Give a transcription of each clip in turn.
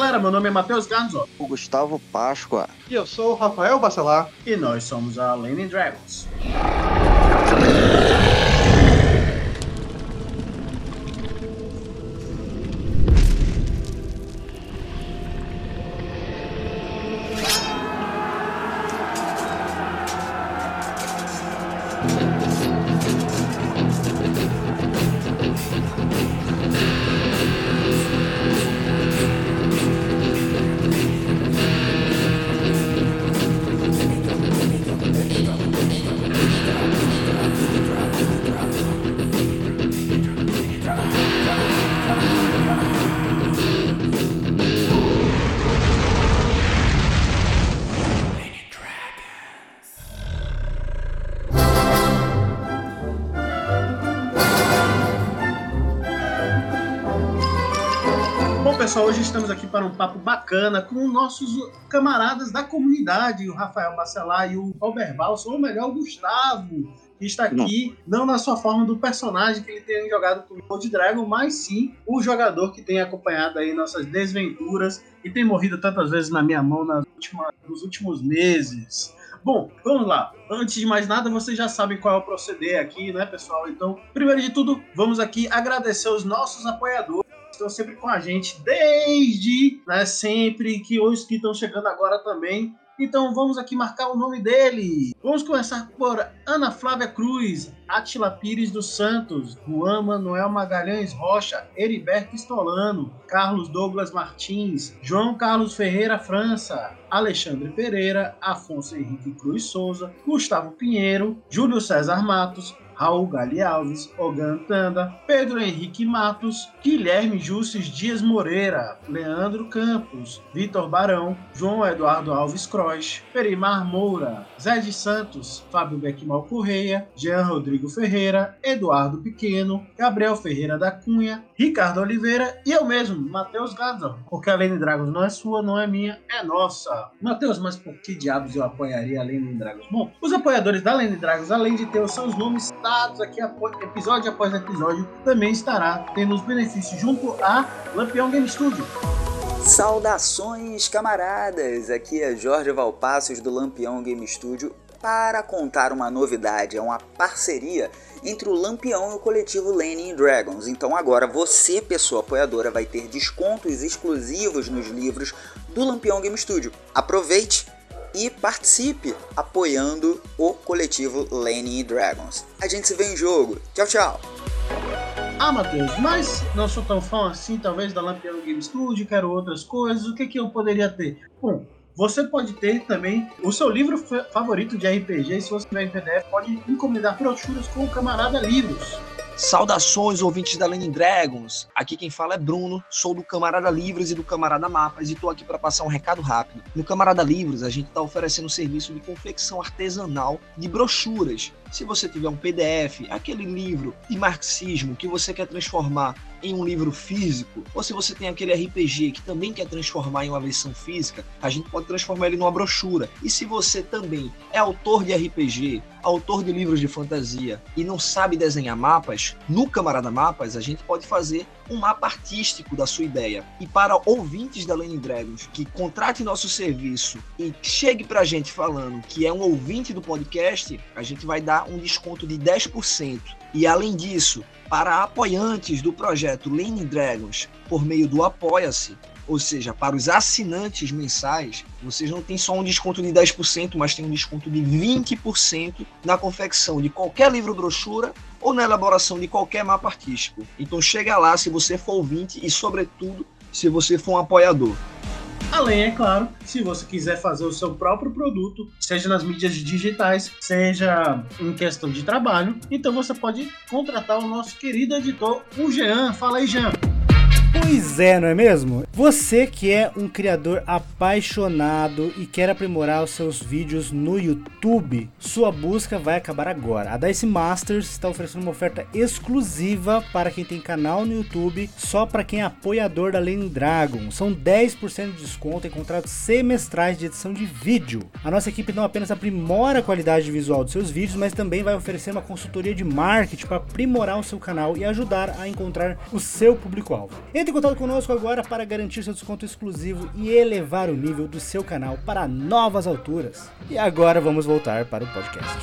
galera, meu nome é Matheus Garnzo. O Gustavo Páscoa. E eu sou o Rafael Bacelar. E nós somos a Lenin Dragons. Pessoal, hoje estamos aqui para um papo bacana com nossos camaradas da comunidade, o Rafael Bacelar e o Robert Balso, ou melhor, o Gustavo, que está aqui, não. não na sua forma do personagem que ele tem jogado com o Gold Dragon, mas sim o jogador que tem acompanhado aí nossas desventuras e tem morrido tantas vezes na minha mão nas últimas, nos últimos meses. Bom, vamos lá. Antes de mais nada, vocês já sabem qual é o proceder aqui, né, pessoal? Então, primeiro de tudo, vamos aqui agradecer os nossos apoiadores estão sempre com a gente desde né, sempre, que hoje que estão chegando agora também. Então vamos aqui marcar o nome dele. Vamos começar por Ana Flávia Cruz, Atila Pires dos Santos, Juan Manuel Magalhães Rocha, Heriberto Stolano, Carlos Douglas Martins, João Carlos Ferreira França, Alexandre Pereira, Afonso Henrique Cruz Souza, Gustavo Pinheiro, Júlio César Matos, Raul Gali Alves, Ogan Tanda, Pedro Henrique Matos, Guilherme Justus Dias Moreira, Leandro Campos, Vitor Barão, João Eduardo Alves Croix, Perimar Moura, Zé de Santos, Fábio Beckmal Correia, Jean Rodrigo Ferreira, Eduardo Pequeno, Gabriel Ferreira da Cunha, Ricardo Oliveira e eu mesmo, Matheus Gaza. Porque a Lane Dragons não é sua, não é minha, é nossa. Matheus, mas por que diabos eu apoiaria a Lane Dragons? Bom, os apoiadores da Lane Dragons, além de ter os seus nomes aqui episódio após episódio, também estará tendo os benefícios junto a Lampião Game Studio. Saudações, camaradas! Aqui é Jorge Valpassos do Lampião Game Studio para contar uma novidade, é uma parceria entre o Lampião e o coletivo Lenin Dragons. Então agora você, pessoa apoiadora, vai ter descontos exclusivos nos livros do Lampião Game Studio. Aproveite e participe apoiando o coletivo Lenny Dragons. A gente se vê em jogo. Tchau, tchau! Ah, Matheus, mas não sou tão fã assim, talvez, da Lampião Game Studio, quero outras coisas. O que, que eu poderia ter? Bom, você pode ter também o seu livro favorito de RPG, se você tiver em PDF, pode encomendar brochuras com o Camarada Livros. Saudações, ouvintes da Lenin Dragons. Aqui quem fala é Bruno, sou do Camarada Livros e do Camarada Mapas e estou aqui para passar um recado rápido. No Camarada Livros, a gente está oferecendo um serviço de confecção artesanal de brochuras. Se você tiver um PDF, aquele livro de marxismo que você quer transformar em um livro físico, ou se você tem aquele RPG que também quer transformar em uma versão física, a gente pode transformar ele numa brochura. E se você também é autor de RPG, autor de livros de fantasia e não sabe desenhar mapas, no Camarada Mapas a gente pode fazer um mapa artístico da sua ideia. E para ouvintes da Lane Dragons que contrate nosso serviço e chegue pra gente falando que é um ouvinte do podcast, a gente vai dar um desconto de 10%. E além disso, para apoiantes do projeto Lenin Dragons por meio do Apoia-se, ou seja, para os assinantes mensais, vocês não têm só um desconto de 10%, mas tem um desconto de 20% na confecção de qualquer livro brochura ou na elaboração de qualquer mapa artístico. Então chega lá se você for ouvinte e, sobretudo, se você for um apoiador. Além, é claro, se você quiser fazer o seu próprio produto, seja nas mídias digitais, seja em questão de trabalho, então você pode contratar o nosso querido editor, o Jean. Fala aí, Jean. Pois é, não é mesmo? Você que é um criador apaixonado e quer aprimorar os seus vídeos no YouTube, sua busca vai acabar agora. A Dice Masters está oferecendo uma oferta exclusiva para quem tem canal no YouTube, só para quem é apoiador da Lane Dragon. São 10% de desconto em contratos semestrais de edição de vídeo. A nossa equipe não apenas aprimora a qualidade visual dos seus vídeos, mas também vai oferecer uma consultoria de marketing para aprimorar o seu canal e ajudar a encontrar o seu público-alvo. Entre em contato conosco agora para garantir seu desconto exclusivo e elevar o nível do seu canal para novas alturas. E agora vamos voltar para o podcast.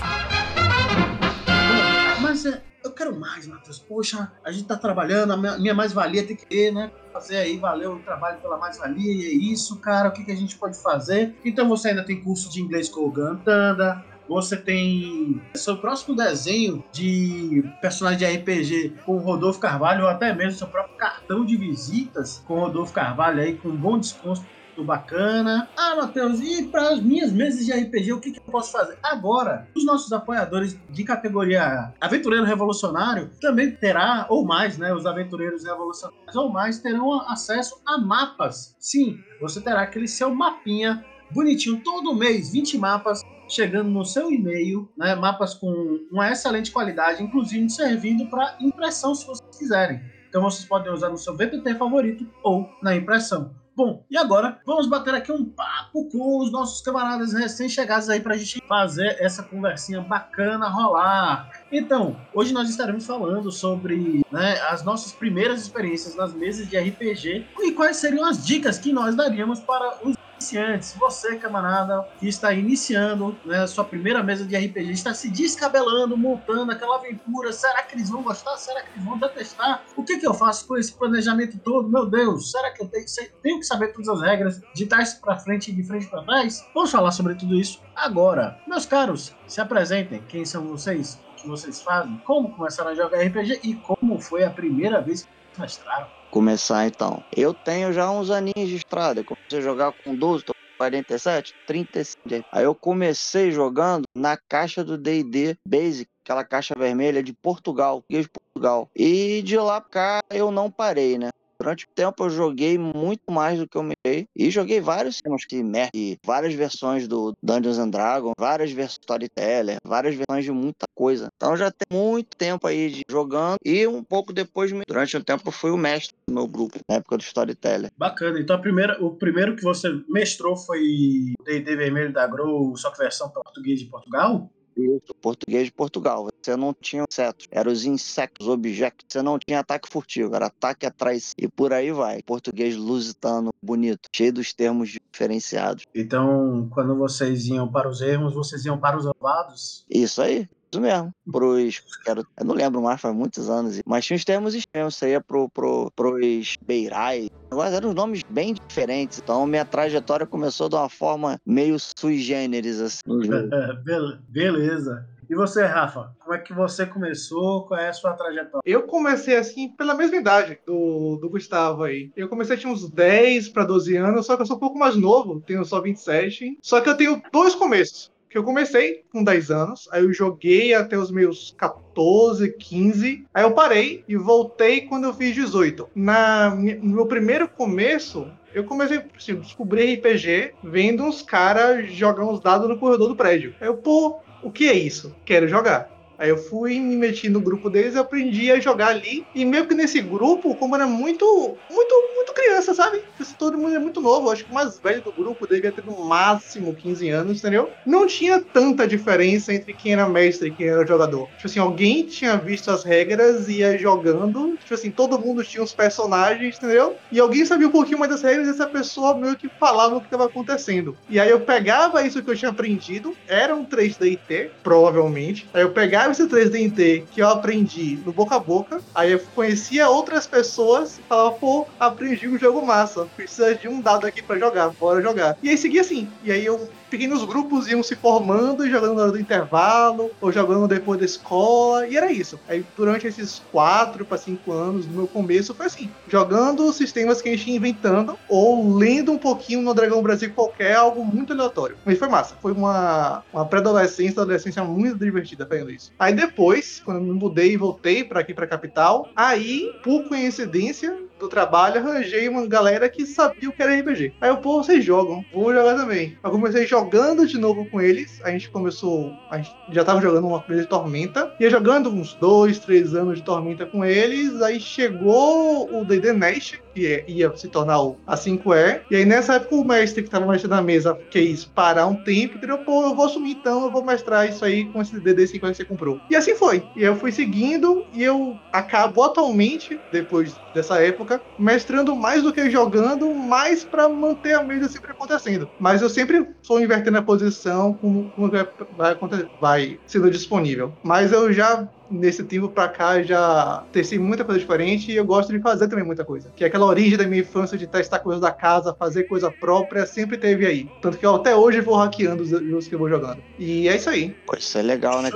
Mas é, eu quero mais, Matheus. Poxa, a gente tá trabalhando, a minha mais-valia tem que ter, né? Fazer aí, valeu o trabalho pela mais-valia, e é isso, cara. O que, que a gente pode fazer? Então você ainda tem curso de inglês com o Gantanda, você tem seu próximo desenho de personagem de RPG com Rodolfo Carvalho, ou até mesmo seu próprio cartão de visitas com Rodolfo Carvalho aí, com um bom desconto bacana. Ah, Matheus, e para as minhas mesas de RPG, o que, que, eu posso fazer? Agora, os nossos apoiadores de categoria Aventureiro Revolucionário também terá, ou mais, né? Os Aventureiros Revolucionários ou mais terão acesso a mapas. Sim, você terá aquele seu mapinha bonitinho todo mês, 20 mapas chegando no seu e-mail, né, mapas com uma excelente qualidade, inclusive servindo para impressão se vocês quiserem. Então vocês podem usar no seu VPT favorito ou na impressão. Bom, e agora vamos bater aqui um papo com os nossos camaradas recém-chegados aí para a gente fazer essa conversinha bacana rolar. Então, hoje nós estaremos falando sobre né, as nossas primeiras experiências nas mesas de RPG e quais seriam as dicas que nós daríamos para os iniciantes, você, camarada, que está iniciando né, sua primeira mesa de RPG, está se descabelando, montando aquela aventura. Será que eles vão gostar? Será que eles vão detestar? O que, que eu faço com esse planejamento todo? Meu Deus, será que eu tenho, tenho que saber todas as regras de trás para frente e de frente para trás? Vamos falar sobre tudo isso agora. Meus caros, se apresentem. Quem são vocês? O que vocês fazem? Como começaram a jogar RPG? E como foi a primeira vez que mestraram? Começar então. Eu tenho já uns aninhos de estrada. Comecei a jogar com 12, tô 47, 35. Aí eu comecei jogando na caixa do D&D Basic, aquela caixa vermelha de Portugal, de Portugal. E de lá pra cá eu não parei, né? Durante o tempo eu joguei muito mais do que eu me e joguei vários sistemas que e várias versões do Dungeons and Dragons, várias versões Storyteller, várias versões de muita coisa. Então já tem muito tempo aí de jogando e um pouco depois, durante um tempo, fui o mestre do meu grupo, na época do Storyteller. Bacana. Então primeira, o primeiro que você mestrou foi o D&D Vermelho da Grow, só que versão português de Portugal? Isso, português de Portugal. Você não tinha setos, eram os insectos, objetos. Você não tinha ataque furtivo, era ataque atrás e por aí vai. Português lusitano, bonito, cheio dos termos diferenciados. Então, quando vocês iam para os ermos, vocês iam para os ovados? Isso aí. Isso mesmo. Pros. Quero, eu não lembro mais, faz muitos anos. Mas tinha os termos extremos. Você ia pro, pro, pros beirais. Agora eram nomes bem diferentes. Então minha trajetória começou de uma forma meio sui generis, assim. Beleza. E você, Rafa? Como é que você começou? Qual é a sua trajetória? Eu comecei assim pela mesma idade do, do Gustavo aí. Eu comecei tinha uns 10 para 12 anos, só que eu sou um pouco mais novo, tenho só 27. Só que eu tenho dois começos que eu comecei com 10 anos, aí eu joguei até os meus 14, 15, aí eu parei e voltei quando eu fiz 18. Na, no meu primeiro começo, eu comecei assim, descobrir RPG vendo uns caras jogar uns dados no corredor do prédio. Aí eu, pô, o que é isso? Quero jogar. Aí eu fui me meti no grupo deles e aprendi a jogar ali. E meio que nesse grupo, como era muito, muito, muito criança, sabe? Todo mundo é muito novo. Acho que o mais velho do grupo devia ter no máximo 15 anos, entendeu? Não tinha tanta diferença entre quem era mestre e quem era jogador. Tipo assim, alguém tinha visto as regras e ia jogando. Tipo assim, todo mundo tinha os personagens, entendeu? E alguém sabia um pouquinho mais das regras e essa pessoa meio que falava o que estava acontecendo. E aí eu pegava isso que eu tinha aprendido, era um 3DT, provavelmente. Aí eu pegava esse 3D que eu aprendi no boca a boca, aí eu conhecia outras pessoas e falava, pô, aprendi um jogo massa, precisa de um dado aqui para jogar, bora jogar. E aí seguia assim, e aí eu pequenos grupos iam se formando e jogando na hora do intervalo, ou jogando depois da escola, e era isso. Aí durante esses 4 para 5 anos, no meu começo, foi assim, jogando sistemas que a gente ia inventando, ou lendo um pouquinho no Dragão Brasil qualquer, algo muito aleatório. Mas foi massa, foi uma, uma pré-adolescência, adolescência muito divertida fazendo isso. Aí depois, quando me mudei e voltei para aqui pra capital, aí, por coincidência, do trabalho, arranjei uma galera que sabia o que era RPG. Aí eu, pô, vocês jogam, vou jogar também. Eu comecei jogando de novo com eles. A gente começou, a gente já tava jogando uma coisa de Tormenta. Ia jogando uns dois, três anos de Tormenta com eles. Aí chegou o D&D Nest, que é, ia se tornar o, a 5E. E aí nessa época o mestre que tava mestrando na mesa quis parar um tempo, entendeu? Pô, eu vou assumir então, eu vou mestrar isso aí com esse DD5 que você comprou. E assim foi. E eu fui seguindo e eu acabo atualmente, depois dessa época, mestrando mais do que jogando, mais para manter a mesa sempre acontecendo. Mas eu sempre sou invertendo a posição como, como vai, vai, vai sendo disponível. Mas eu já nesse tempo pra cá já testei muita coisa diferente e eu gosto de fazer também muita coisa. Que é aquela origem da minha infância de testar coisas da casa, fazer coisa própria, sempre teve aí. Tanto que eu até hoje vou hackeando os jogos que eu vou jogando. E é isso aí. Pô, isso é legal, né?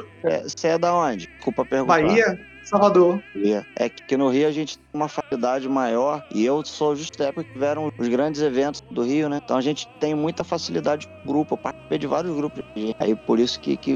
Você é da onde? Desculpa perguntar. Bahia? Salvador. É que no Rio a gente tem uma facilidade maior e eu sou justo época que tiveram os grandes eventos do Rio, né? Então a gente tem muita facilidade de grupo. Eu participei de vários grupos. Aí por isso que, que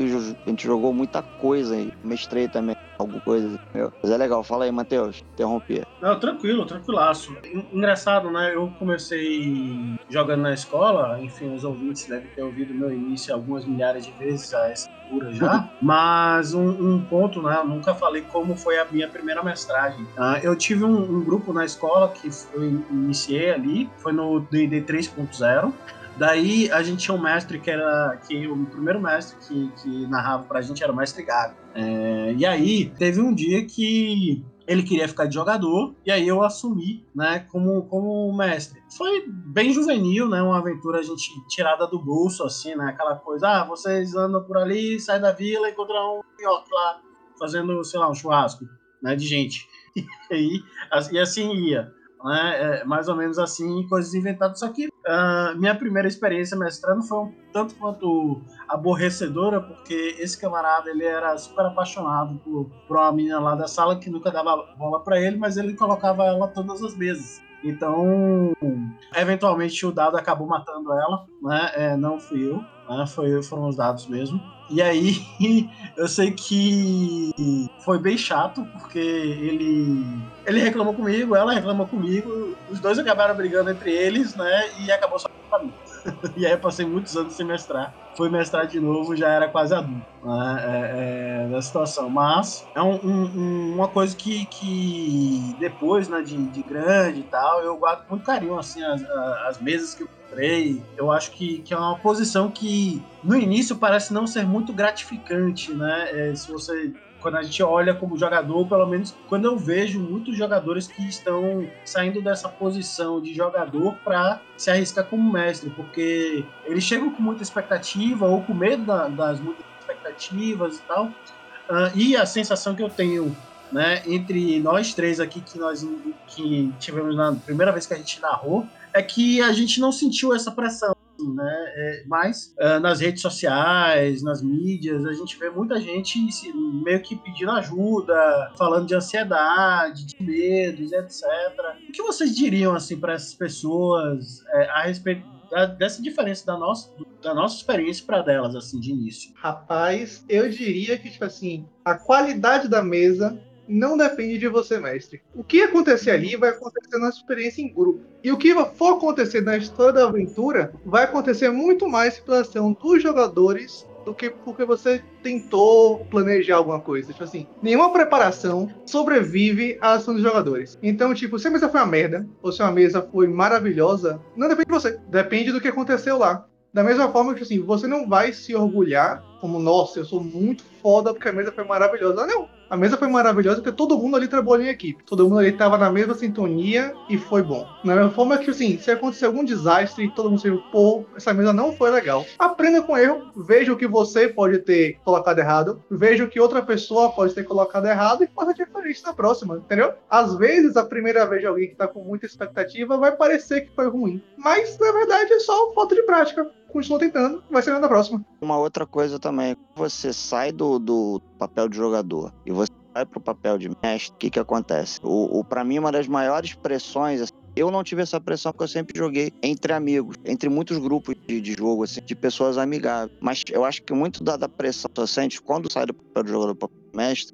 a gente jogou muita coisa aí. Mestrei também alguma coisa. Meu. Mas é legal. Fala aí, Matheus. Interrompi. Não, tranquilo, tranquilaço. Engraçado, né? Eu comecei jogando na escola. Enfim, os ouvintes devem ter ouvido meu início algumas milhares de vezes a essa altura já. Mas um, um, ponto, né? Eu nunca falei como foi a minha primeira mestragem. Uh, eu tive um, um, grupo na escola que eu iniciei ali. Foi no D&D 3.0. Daí a gente tinha um mestre que era. que o primeiro mestre que, que narrava pra gente era o mestre Gabi. É, e aí teve um dia que ele queria ficar de jogador, e aí eu assumi, né, como, como mestre. Foi bem juvenil, né, uma aventura a gente tirada do bolso, assim, né, aquela coisa, ah, vocês andam por ali, sai da vila, encontram um York lá, fazendo, sei lá, um churrasco, né, de gente. E aí, e assim ia né? É mais ou menos assim, coisas inventadas. Só que uh, minha primeira experiência mestrando foi um tanto quanto aborrecedora, porque esse camarada ele era super apaixonado por, por uma menina lá da sala que nunca dava bola para ele, mas ele colocava ela todas as vezes. Então, eventualmente o dado acabou matando ela, né? É, não fui eu, né? Foi, foram os dados mesmo. E aí, eu sei que foi bem chato, porque ele ele reclamou comigo, ela reclamou comigo, os dois acabaram brigando entre eles, né? E acabou só. e aí eu passei muitos anos sem mestrar. Fui mestrar de novo, já era quase adulto né, é, é, situação. Mas é um, um, uma coisa que, que depois, né, de, de grande e tal, eu guardo com muito carinho, assim, as, as mesas que eu comprei. Eu acho que, que é uma posição que no início parece não ser muito gratificante, né? É, se você quando a gente olha como jogador, pelo menos quando eu vejo muitos jogadores que estão saindo dessa posição de jogador para se arriscar como mestre, porque eles chegam com muita expectativa ou com medo da, das muitas expectativas e tal. Uh, e a sensação que eu tenho né, entre nós três aqui que nós que tivemos na primeira vez que a gente narrou é que a gente não sentiu essa pressão né? É, mas uh, nas redes sociais, nas mídias, a gente vê muita gente se, meio que pedindo ajuda, falando de ansiedade, de medos, etc. O que vocês diriam assim para essas pessoas é, a respeito da, dessa diferença da nossa, da nossa experiência para delas, assim, de início? Rapaz, eu diria que, tipo assim, a qualidade da mesa não depende de você, mestre. O que acontecer ali vai acontecer na experiência em grupo. E o que for acontecer na história da aventura vai acontecer muito mais pela ação dos jogadores do que porque você tentou planejar alguma coisa. Tipo assim, nenhuma preparação sobrevive à ação dos jogadores. Então, tipo, se a mesa foi uma merda, ou se a mesa foi maravilhosa, não depende de você. Depende do que aconteceu lá. Da mesma forma que assim, você não vai se orgulhar como, nossa, eu sou muito foda porque a mesa foi maravilhosa. Não, a mesa foi maravilhosa porque todo mundo ali trabalhou em equipe. Todo mundo ali estava na mesma sintonia e foi bom. Na mesma forma que, assim, se acontecer algum desastre e todo mundo se pô, essa mesa não foi legal. Aprenda com erro, veja o que você pode ter colocado errado, veja o que outra pessoa pode ter colocado errado e faça diferente na próxima, entendeu? Às vezes, a primeira vez de alguém que tá com muita expectativa vai parecer que foi ruim. Mas, na verdade, é só falta de prática continua tentando, vai ser na próxima. Uma outra coisa também, você sai do, do papel de jogador e você vai pro papel de mestre, o que que acontece? O, o para mim uma das maiores pressões assim, eu não tive essa pressão porque eu sempre joguei entre amigos, entre muitos grupos de, de jogo, assim, de pessoas amigáveis. Mas eu acho que muito da, da pressão que você sente quando sai do papel de jogador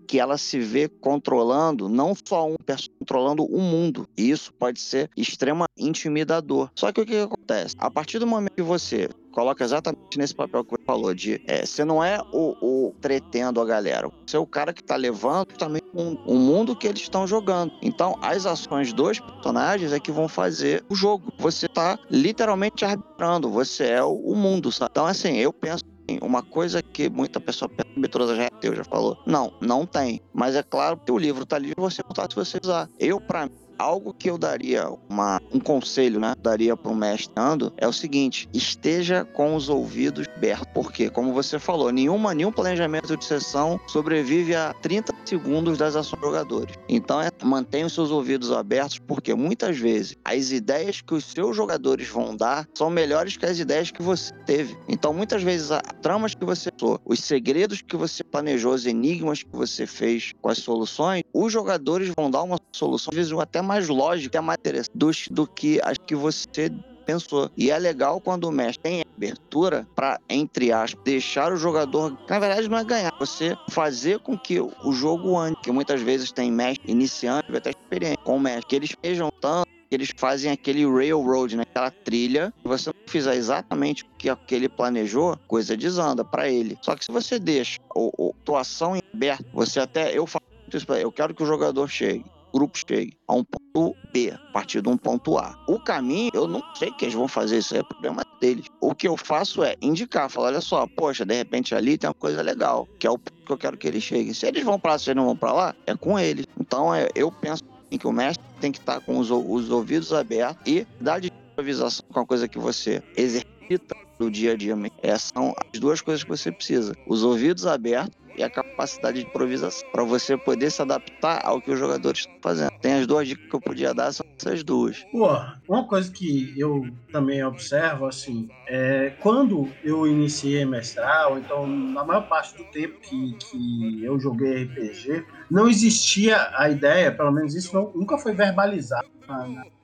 que ela se vê controlando não só um controlando o mundo. E isso pode ser extremamente intimidador. Só que o que, que acontece? A partir do momento que você coloca exatamente nesse papel que você falou, de é, você não é o, o tretendo a galera, você é o cara que tá levando também um, um mundo que eles estão jogando. Então, as ações dos personagens é que vão fazer o jogo. Você tá literalmente arbitrando, você é o, o mundo, sabe? Então, assim, eu penso uma coisa que muita pessoa pensa, já já falou. Não, não tem. Mas é claro que o livro tá ali, você botar se você usar. Eu, para mim, algo que eu daria uma, um conselho, né? Daria para o mestre Ando é o seguinte: esteja com os ouvidos abertos. Porque, como você falou, nenhuma, nenhum planejamento de sessão sobrevive a 30 segundos das ações dos jogadores. Então, é, mantenha os seus ouvidos abertos, porque muitas vezes as ideias que os seus jogadores vão dar são melhores que as ideias que você teve. Então, muitas vezes, as tramas que você os segredos que você planejou, os enigmas que você fez com as soluções, os jogadores vão dar uma solução, às vezes até mais lógica, até mais interessante do, que as que você pensou. E é legal quando o mestre tem abertura para, entre aspas, deixar o jogador, na verdade não é ganhar, você fazer com que o jogo ande, que muitas vezes tem mestre iniciante, até experiente com o mestre, que eles estejam tanto eles fazem aquele railroad, né? aquela trilha. Se você não fizer exatamente o que, que ele planejou, coisa desanda para ele. Só que se você deixa a atuação em aberto, você até. Eu falo isso pra, eu quero que o jogador chegue grupo chegue a um ponto B, a partir de um ponto A. O caminho, eu não sei que eles vão fazer, isso é problema deles. O que eu faço é indicar, falar, olha só, poxa, de repente ali tem uma coisa legal, que é o ponto que eu quero que eles cheguem. Se eles vão para lá, se eles não vão para lá, é com eles. Então, é, eu penso em que o mestre tem que estar com os, os ouvidos abertos e dar de improvisação com a coisa que você exercita no dia a dia. Essas são as duas coisas que você precisa: os ouvidos abertos e a capacidade de improvisação para você poder se adaptar ao que os jogadores estão fazendo. Tem as duas dicas que eu podia dar, são essas duas. Pô, uma coisa que eu também observo, assim, é quando eu iniciei mestral, então na maior parte do tempo que, que eu joguei RPG, não existia a ideia, pelo menos isso não, nunca foi verbalizado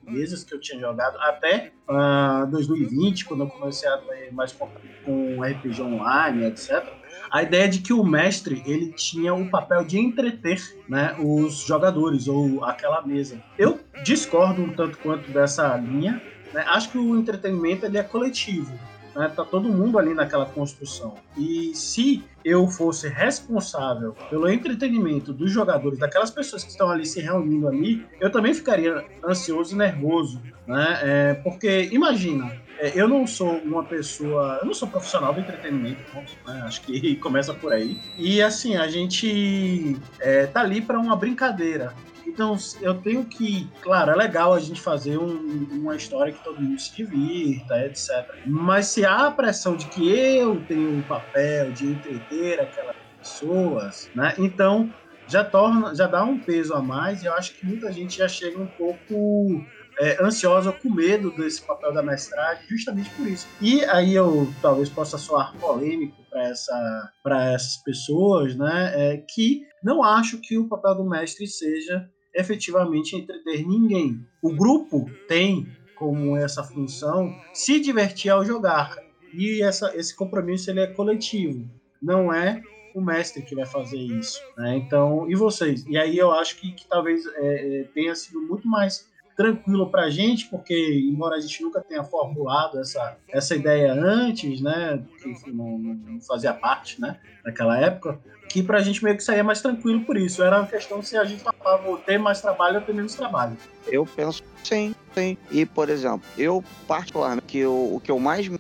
mesas que eu tinha jogado até uh, ah, 2020, quando eu comecei a ter mais contato com RPG online, etc a ideia de que o mestre ele tinha o papel de entreter né, os jogadores ou aquela mesa. Eu discordo um tanto quanto dessa linha. Né? Acho que o entretenimento ele é coletivo. Né? Tá todo mundo ali naquela construção. E se eu fosse responsável pelo entretenimento dos jogadores, daquelas pessoas que estão ali se reunindo ali, eu também ficaria ansioso e nervoso, né? É, porque imagina, é, eu não sou uma pessoa, eu não sou profissional do entretenimento, né? acho que começa por aí. E assim, a gente é, tá ali para uma brincadeira. Então, eu tenho que, claro, é legal a gente fazer um, uma história que todo mundo se divirta, etc. Mas se há a pressão de que eu tenho o papel de entreter aquelas pessoas, né? Então, já torna, já dá um peso a mais e eu acho que muita gente já chega um pouco é, ansiosa com medo desse papel da mestragem, justamente por isso. E aí eu talvez possa soar polêmico para essa, essas pessoas, né? É, que não acho que o papel do mestre seja efetivamente entreter ninguém. O grupo tem como essa função se divertir ao jogar. E essa, esse compromisso ele é coletivo, não é o mestre que vai fazer isso. Né? Então, e vocês? E aí eu acho que, que talvez é, é tenha sido muito mais tranquilo para a gente, porque embora a gente nunca tenha formulado essa, essa ideia antes, né, que não, não, fazia parte, né, daquela época, que para a gente meio que saía mais tranquilo por isso. Era uma questão se a gente topava ter mais trabalho ou ter menos trabalho. Eu penso sim, sim. E, por exemplo, eu particularmente, que eu, o que eu mais me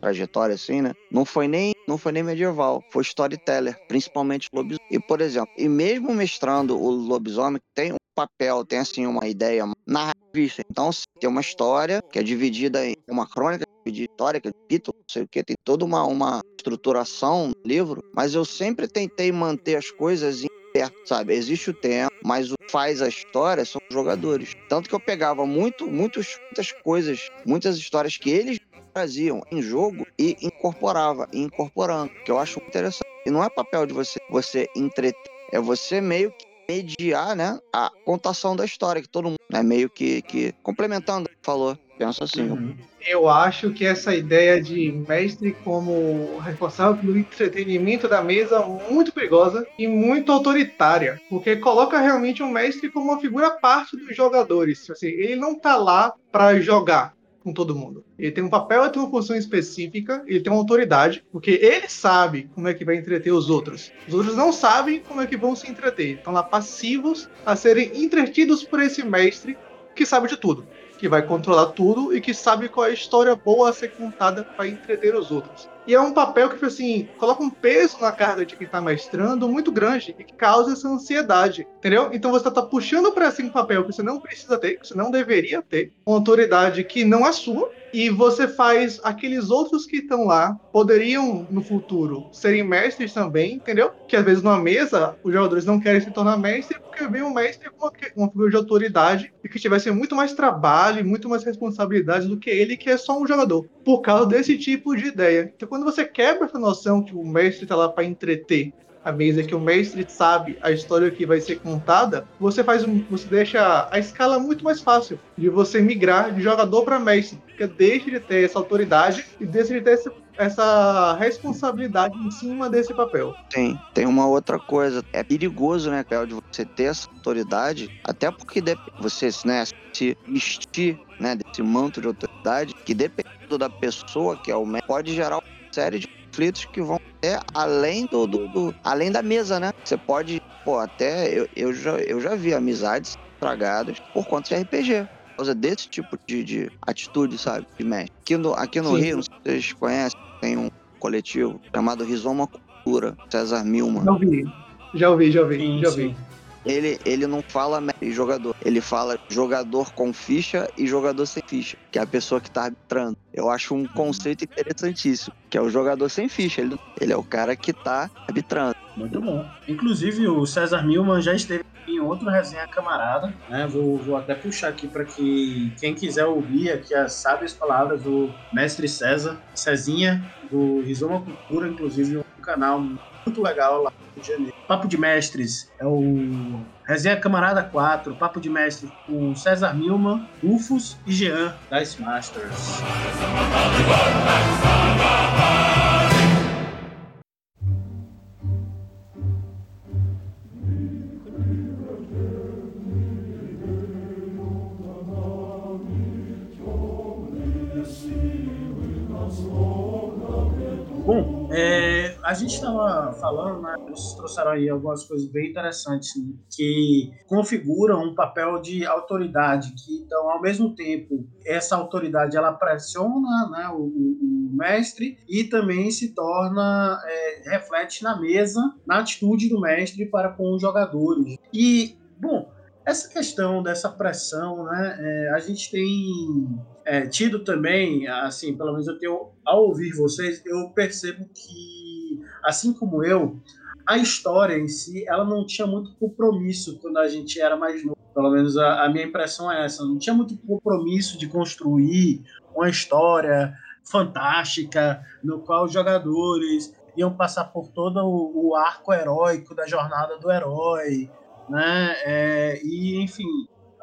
trajetória assim, né, não foi nem não foi nem medieval, foi storyteller, principalmente lobisomem. E, por exemplo, e mesmo mestrando o lobisomem, tem um papel, tem assim uma ideia narrativista. Então, tem uma história que é dividida em uma crônica de história, que é capítulo, não sei o que, tem toda uma, uma estruturação no livro, mas eu sempre tentei manter as coisas em perto, sabe? Existe o tempo, mas o que faz a história são os jogadores. Tanto que eu pegava muito, muitos, muitas coisas, muitas histórias que eles traziam em jogo e incorporava, e incorporando, que eu acho interessante. E não é papel de você, você entreter, é você meio que mediar, né, a contação da história, que todo mundo, né, meio que, que complementando, falou. Penso assim. Uhum. Eu acho que essa ideia de mestre como responsável pelo entretenimento da mesa é muito perigosa e muito autoritária, porque coloca realmente o mestre como uma figura parte dos jogadores. Assim, ele não tá lá para jogar, com todo mundo. Ele tem um papel, e tem uma função específica, ele tem uma autoridade, porque ele sabe como é que vai entreter os outros. Os outros não sabem como é que vão se entreter. Estão lá passivos a serem entretidos por esse mestre que sabe de tudo, que vai controlar tudo e que sabe qual é a história boa a ser contada para entreter os outros. E é um papel que, tipo assim, coloca um peso na carga de quem tá mestrando muito grande e que causa essa ansiedade, entendeu? Então você tá puxando para si um papel que você não precisa ter, que você não deveria ter, uma autoridade que não é sua, e você faz aqueles outros que estão lá poderiam no futuro serem mestres também, entendeu? Que às vezes numa mesa os jogadores não querem se tornar mestre porque vem um mestre com uma, figura de autoridade e que tivesse muito mais trabalho e muito mais responsabilidade do que ele que é só um jogador, por causa desse tipo de ideia. Então quando você quebra essa noção que o mestre está lá para entreter a mesa que o mestre sabe a história que vai ser contada, você faz um, você deixa a escala muito mais fácil de você migrar de jogador para mestre, porque deixa de ter essa autoridade e deixa de ter esse, essa responsabilidade em cima desse papel. Tem, tem uma outra coisa, é perigoso, né, Cléo, de você ter essa autoridade, até porque você, né, se vestir, né, desse manto de autoridade, que dependendo da pessoa que é o mestre, pode gerar série de conflitos que vão até além do, do, do, além da mesa, né? Você pode, pô, até eu, eu, já, eu já vi amizades estragadas por conta de RPG. Por causa desse tipo de, de atitude, sabe? De mestre. Aqui no, aqui no Rio, não sei se vocês conhecem, tem um coletivo chamado Rizoma Cultura, César Milman. Já ouvi, já ouvi, já ouvi, sim, já ouvi. Sim ele, ele não fala jogador, ele fala jogador com ficha e jogador sem ficha, que é a pessoa que tá arbitrando. Eu acho um conceito interessantíssimo, que é o jogador sem ficha, ele, ele é o cara que tá arbitrando. Muito bom. Inclusive, o César Milman já esteve em outro resenha camarada, né? Vou, vou até puxar aqui para que quem quiser ouvir aqui as sábias palavras do mestre César, Cezinha, do Rizoma Cultura, inclusive um canal muito legal lá no Rio de Janeiro. Papo de Mestres é o Resenha Camarada 4, Papo de Mestres com César Milman, Ufos e Jean das Masters. Bom, a gente estava falando, né, vocês trouxeram aí algumas coisas bem interessantes né, que configuram um papel de autoridade, que então, ao mesmo tempo, essa autoridade ela pressiona né, o, o mestre e também se torna, é, reflete na mesa, na atitude do mestre para com os jogadores. E, bom, essa questão dessa pressão, né, é, a gente tem é, tido também, assim, pelo menos eu tenho, ao ouvir vocês, eu percebo que, assim como eu, a história em si, ela não tinha muito compromisso quando a gente era mais novo. Pelo menos a, a minha impressão é essa. Não tinha muito compromisso de construir uma história fantástica no qual os jogadores iam passar por todo o, o arco heróico da jornada do herói, né? É, e, enfim,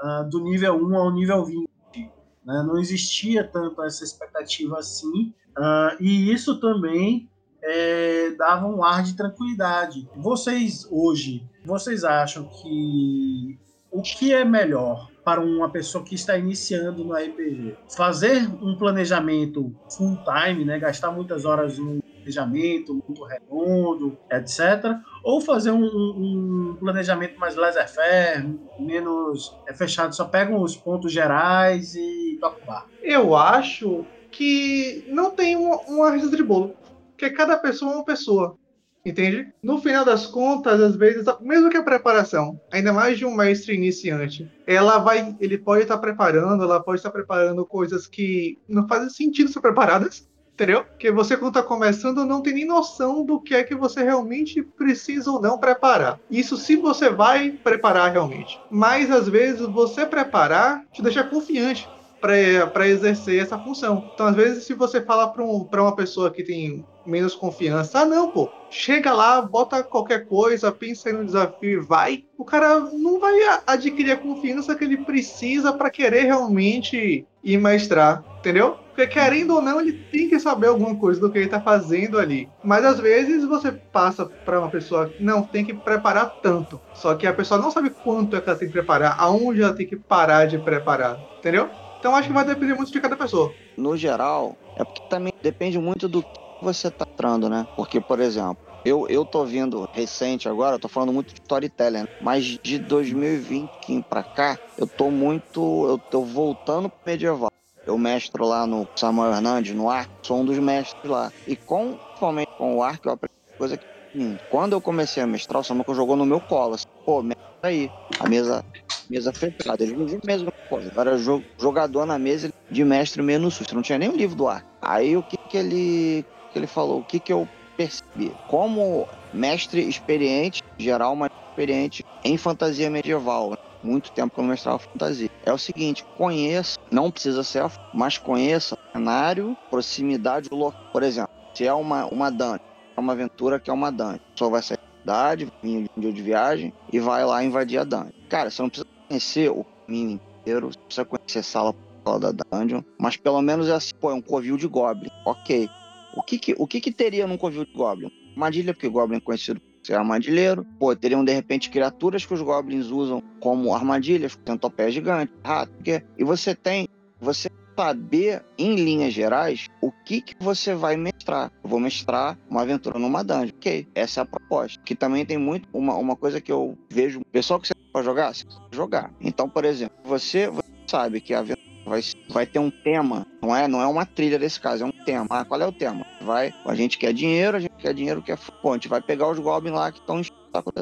uh, do nível 1 ao nível 20. Né? Não existia tanto essa expectativa assim, uh, e isso também é, dava um ar de tranquilidade. Vocês hoje, vocês acham que o que é melhor para uma pessoa que está iniciando no RPG? Fazer um planejamento full time, né? gastar muitas horas no planejamento muito redondo, etc. Ou fazer um, um planejamento mais laissez-faire, menos é, fechado, só pegam os pontos gerais e toca. Eu acho que não tem uma, uma de bolo. Porque cada pessoa é uma pessoa. Entende? No final das contas, às vezes, mesmo que a preparação, ainda mais de um mestre iniciante, ela vai, ele pode estar preparando, ela pode estar preparando coisas que não fazem sentido ser preparadas, entendeu? Porque você, quando está começando, não tem nem noção do que é que você realmente precisa ou não preparar. Isso se você vai preparar realmente. Mas, às vezes, você preparar te deixa confiante para exercer essa função. Então, às vezes, se você fala para um, uma pessoa que tem menos confiança, ah, não, pô, chega lá, bota qualquer coisa, pensa no desafio e vai, o cara não vai adquirir a confiança que ele precisa para querer realmente ir mestrar, entendeu? Porque querendo ou não, ele tem que saber alguma coisa do que ele está fazendo ali. Mas às vezes você passa para uma pessoa que não tem que preparar tanto. Só que a pessoa não sabe quanto é que ela tem que preparar, aonde ela tem que parar de preparar, entendeu? Então acho que vai depender muito de cada pessoa. No geral, é porque também depende muito do você tá entrando, né? Porque, por exemplo, eu, eu tô vindo recente agora, tô falando muito de storytelling, mas de 2020 pra cá, eu tô muito. Eu tô voltando pro medieval. Eu mestro lá no Samuel Hernandes, no arco, sou um dos mestres lá. E conforme com o arco, eu aprendi coisa que. Hum, quando eu comecei a mestrar, o Samuel jogou no meu colo. Assim, Pô, mestra aí. A mesa, mesa fechada. Ele não mesmo coisa. Eu era jogador na mesa de mestre meio no susto. Não tinha nem o livro do arco. Aí o que, que ele que ele falou? O que, que eu percebi? Como mestre experiente, geral, mas experiente em fantasia medieval, né? muito tempo que eu mestrava fantasia. É o seguinte, conheça, não precisa ser, mas conheça o cenário, proximidade do local. Por exemplo, se é uma, uma dungeon, é uma aventura que é uma dungeon, só vai sair da cidade, um dia de viagem e vai lá invadir a dungeon. Cara, você não precisa conhecer o caminho inteiro, você precisa conhecer sala da dungeon, mas pelo menos é assim, pô, é um covil de goblin, ok. O que que, o que, que teria num covil de goblin? Armadilha, porque goblin é conhecido por ser armadilheiro. Pô, teriam de repente criaturas que os goblins usam como armadilhas, centopéia gigante, rato, que e você tem, você saber em linhas gerais o que que você vai mestrar. Eu vou mestrar uma aventura numa dungeon. Ok, essa é a proposta. Que também tem muito uma, uma coisa que eu vejo, pessoal que você pode jogar, você jogar. Então, por exemplo, você, você sabe que a aventura vai, vai ter um tema, não é, não é uma trilha desse caso, é um tema. Ah, qual é o tema? Vai, a gente quer dinheiro, a gente quer dinheiro, quer fonte, a gente vai pegar os goblins lá que estão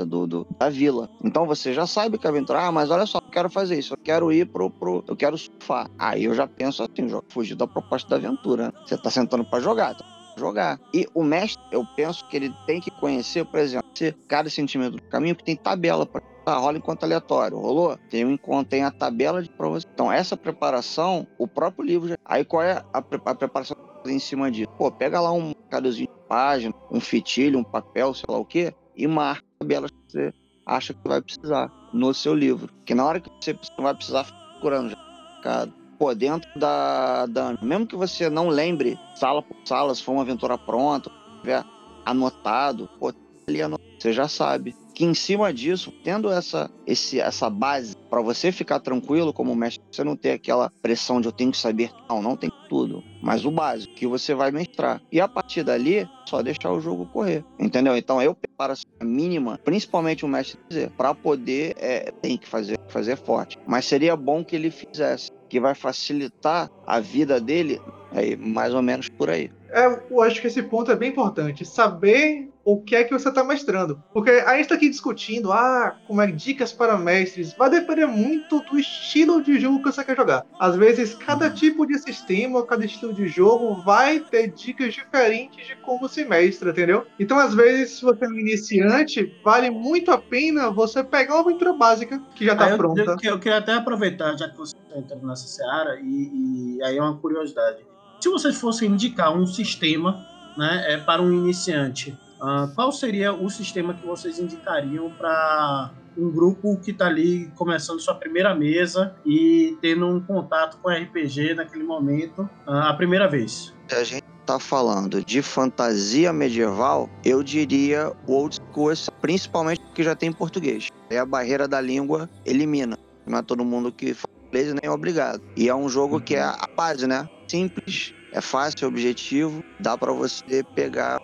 do, do, da vila. Então você já sabe que a aventura, ah, mas olha só, eu quero fazer isso, eu quero ir pro, pro eu quero surfar. Aí eu já penso assim, jogo, fugir da proposta da aventura. Né? Você tá sentando para jogar, tá jogar. E o mestre, eu penso que ele tem que conhecer, por exemplo, cada sentimento do caminho que tem tabela para ah, rola enquanto aleatório. Rolou? Tem um encontro, tem a tabela de provas. Então, essa preparação, o próprio livro. Já... Aí qual é a, pre a preparação em cima disso? Pô, pega lá um caduzinho de página, um fitilho, um papel, sei lá o quê, e marca a tabela que você acha que vai precisar no seu livro. Que na hora que você vai precisar procurando já. Pô, dentro da, da. Mesmo que você não lembre sala por sala, se for uma aventura pronta, tiver anotado, pô, ali anotado, você já sabe que em cima disso, tendo essa, esse, essa base para você ficar tranquilo como mestre, você não ter aquela pressão de eu tenho que saber, não, não tem tudo, mas o básico que você vai mestrar. E a partir dali, só deixar o jogo correr, entendeu? Então eu preparo a mínima, principalmente o mestre dizer, para poder é, tem que fazer, fazer forte, mas seria bom que ele fizesse, que vai facilitar a vida dele, aí mais ou menos por aí. É, eu acho que esse ponto é bem importante. Saber o que é que você está mestrando. Porque a gente está aqui discutindo, ah, como é dicas para mestres, vai depender muito do estilo de jogo que você quer jogar. Às vezes, cada uhum. tipo de sistema, cada estilo de jogo vai ter dicas diferentes de como se mestra, entendeu? Então, às vezes, se você é um iniciante, vale muito a pena você pegar uma aventura básica que já está pronta. Eu, eu, eu, queria até aproveitar, já que você está entrando nessa seara, e, e aí é uma curiosidade. Se vocês fossem indicar um sistema né, é, para um iniciante, Uh, qual seria o sistema que vocês indicariam para um grupo que está ali começando sua primeira mesa e tendo um contato com RPG naquele momento uh, a primeira vez? A gente está falando de fantasia medieval, eu diria o old school, principalmente porque já tem português. E a barreira da língua elimina. Não é todo mundo que fala inglês nem é obrigado. E é um jogo uhum. que é a base, né? Simples, é fácil, é objetivo, dá para você pegar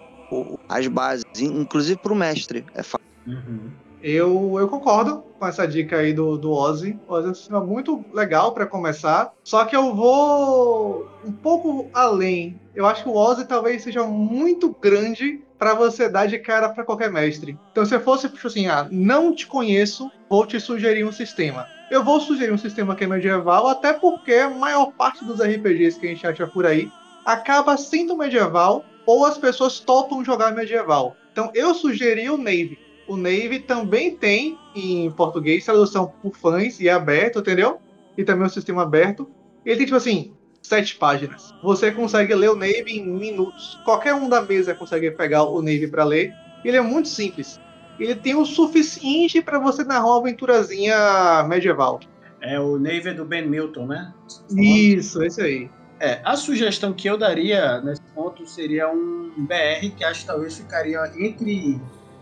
as bases, inclusive para o mestre. É fácil. Uhum. Eu, eu concordo com essa dica aí do, do Ozzy. O Ozzy é um sistema muito legal para começar. Só que eu vou um pouco além. Eu acho que o Ozzy talvez seja muito grande para você dar de cara para qualquer mestre. Então, se eu fosse tipo assim, ah, não te conheço, vou te sugerir um sistema. Eu vou sugerir um sistema que é medieval, até porque a maior parte dos RPGs que a gente acha por aí acaba sendo medieval ou as pessoas topam jogar medieval. Então eu sugeri o Navy. O Navy também tem em português tradução por fãs e é aberto, entendeu? E também é um sistema aberto. Ele tem tipo assim, sete páginas. Você consegue ler o Navy em minutos. Qualquer um da mesa consegue pegar o Navy para ler. Ele é muito simples. Ele tem o suficiente para você narrar uma aventurazinha medieval. É o Navy do Ben Milton, né? Isso, esse aí. É, a sugestão que eu daria nesse ponto seria um BR que acho que talvez ficaria entre.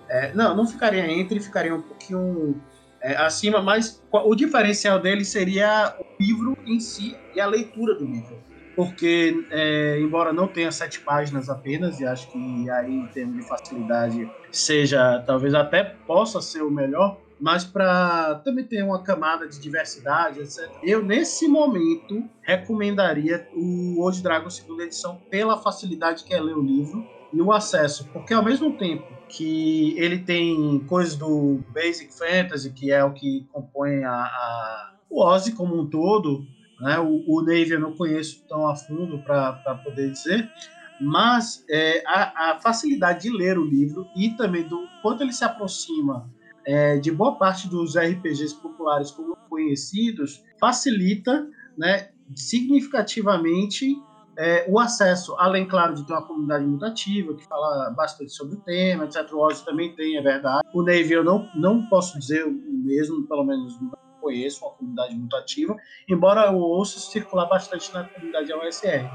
É, não, não ficaria entre, ficaria um pouquinho é, acima, mas o diferencial dele seria o livro em si e a leitura do livro. Porque, é, embora não tenha sete páginas apenas, e acho que aí em termos de facilidade seja, talvez até possa ser o melhor, mas para também ter uma camada de diversidade, etc. Eu, nesse momento, recomendaria o Old Dragon segunda edição pela facilidade que é ler o livro e o acesso, porque ao mesmo tempo que ele tem coisas do Basic Fantasy, que é o que compõe a, a o Ozzy como um todo, né? o, o Navy eu não conheço tão a fundo para poder dizer, mas é, a, a, facilidade de ler o livro e também do quanto ele se aproxima é, de boa parte dos RPGs populares como conhecidos facilita né, significativamente é, o acesso, além, claro, de ter uma comunidade mutativa que fala bastante sobre o tema, etc. O Ozzy também tem, é verdade. O Navy eu não, não posso dizer o mesmo, pelo menos não conheço uma comunidade mutativa, embora eu ouça circular bastante na comunidade OSR.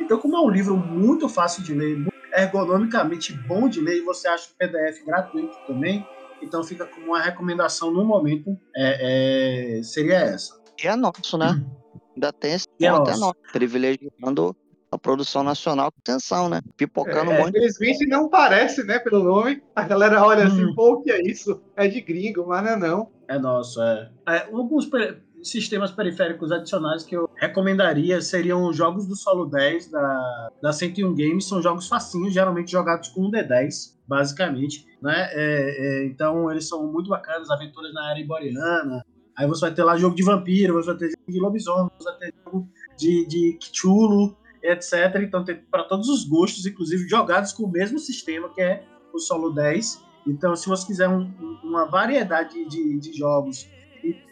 Então, como é um livro muito fácil de ler, ergonomicamente bom de ler, e você acha o PDF gratuito também, então fica como uma recomendação no momento, é, é, seria essa. E é nosso, né? Hum. Ainda tem esse é ponto, é nosso. privilegiando a produção nacional com atenção, né? Pipocando é, um monte Infelizmente não parece, né, pelo nome. A galera olha assim, hum. pô, o que é isso? É de gringo, mas não é não. É nosso, é. é alguns sistemas periféricos adicionais que eu recomendaria seriam jogos do Solo 10 da, da 101 Games, são jogos facinhos, geralmente jogados com um D10, basicamente, né? É, é, então eles são muito bacanas, aventuras na área iboriana, aí você vai ter lá jogo de vampiro, você vai ter jogo de lobisomem, você vai ter jogo de, de Cthulhu, etc. Então tem para todos os gostos, inclusive jogados com o mesmo sistema que é o Solo 10. Então, se você quiser um, uma variedade de, de jogos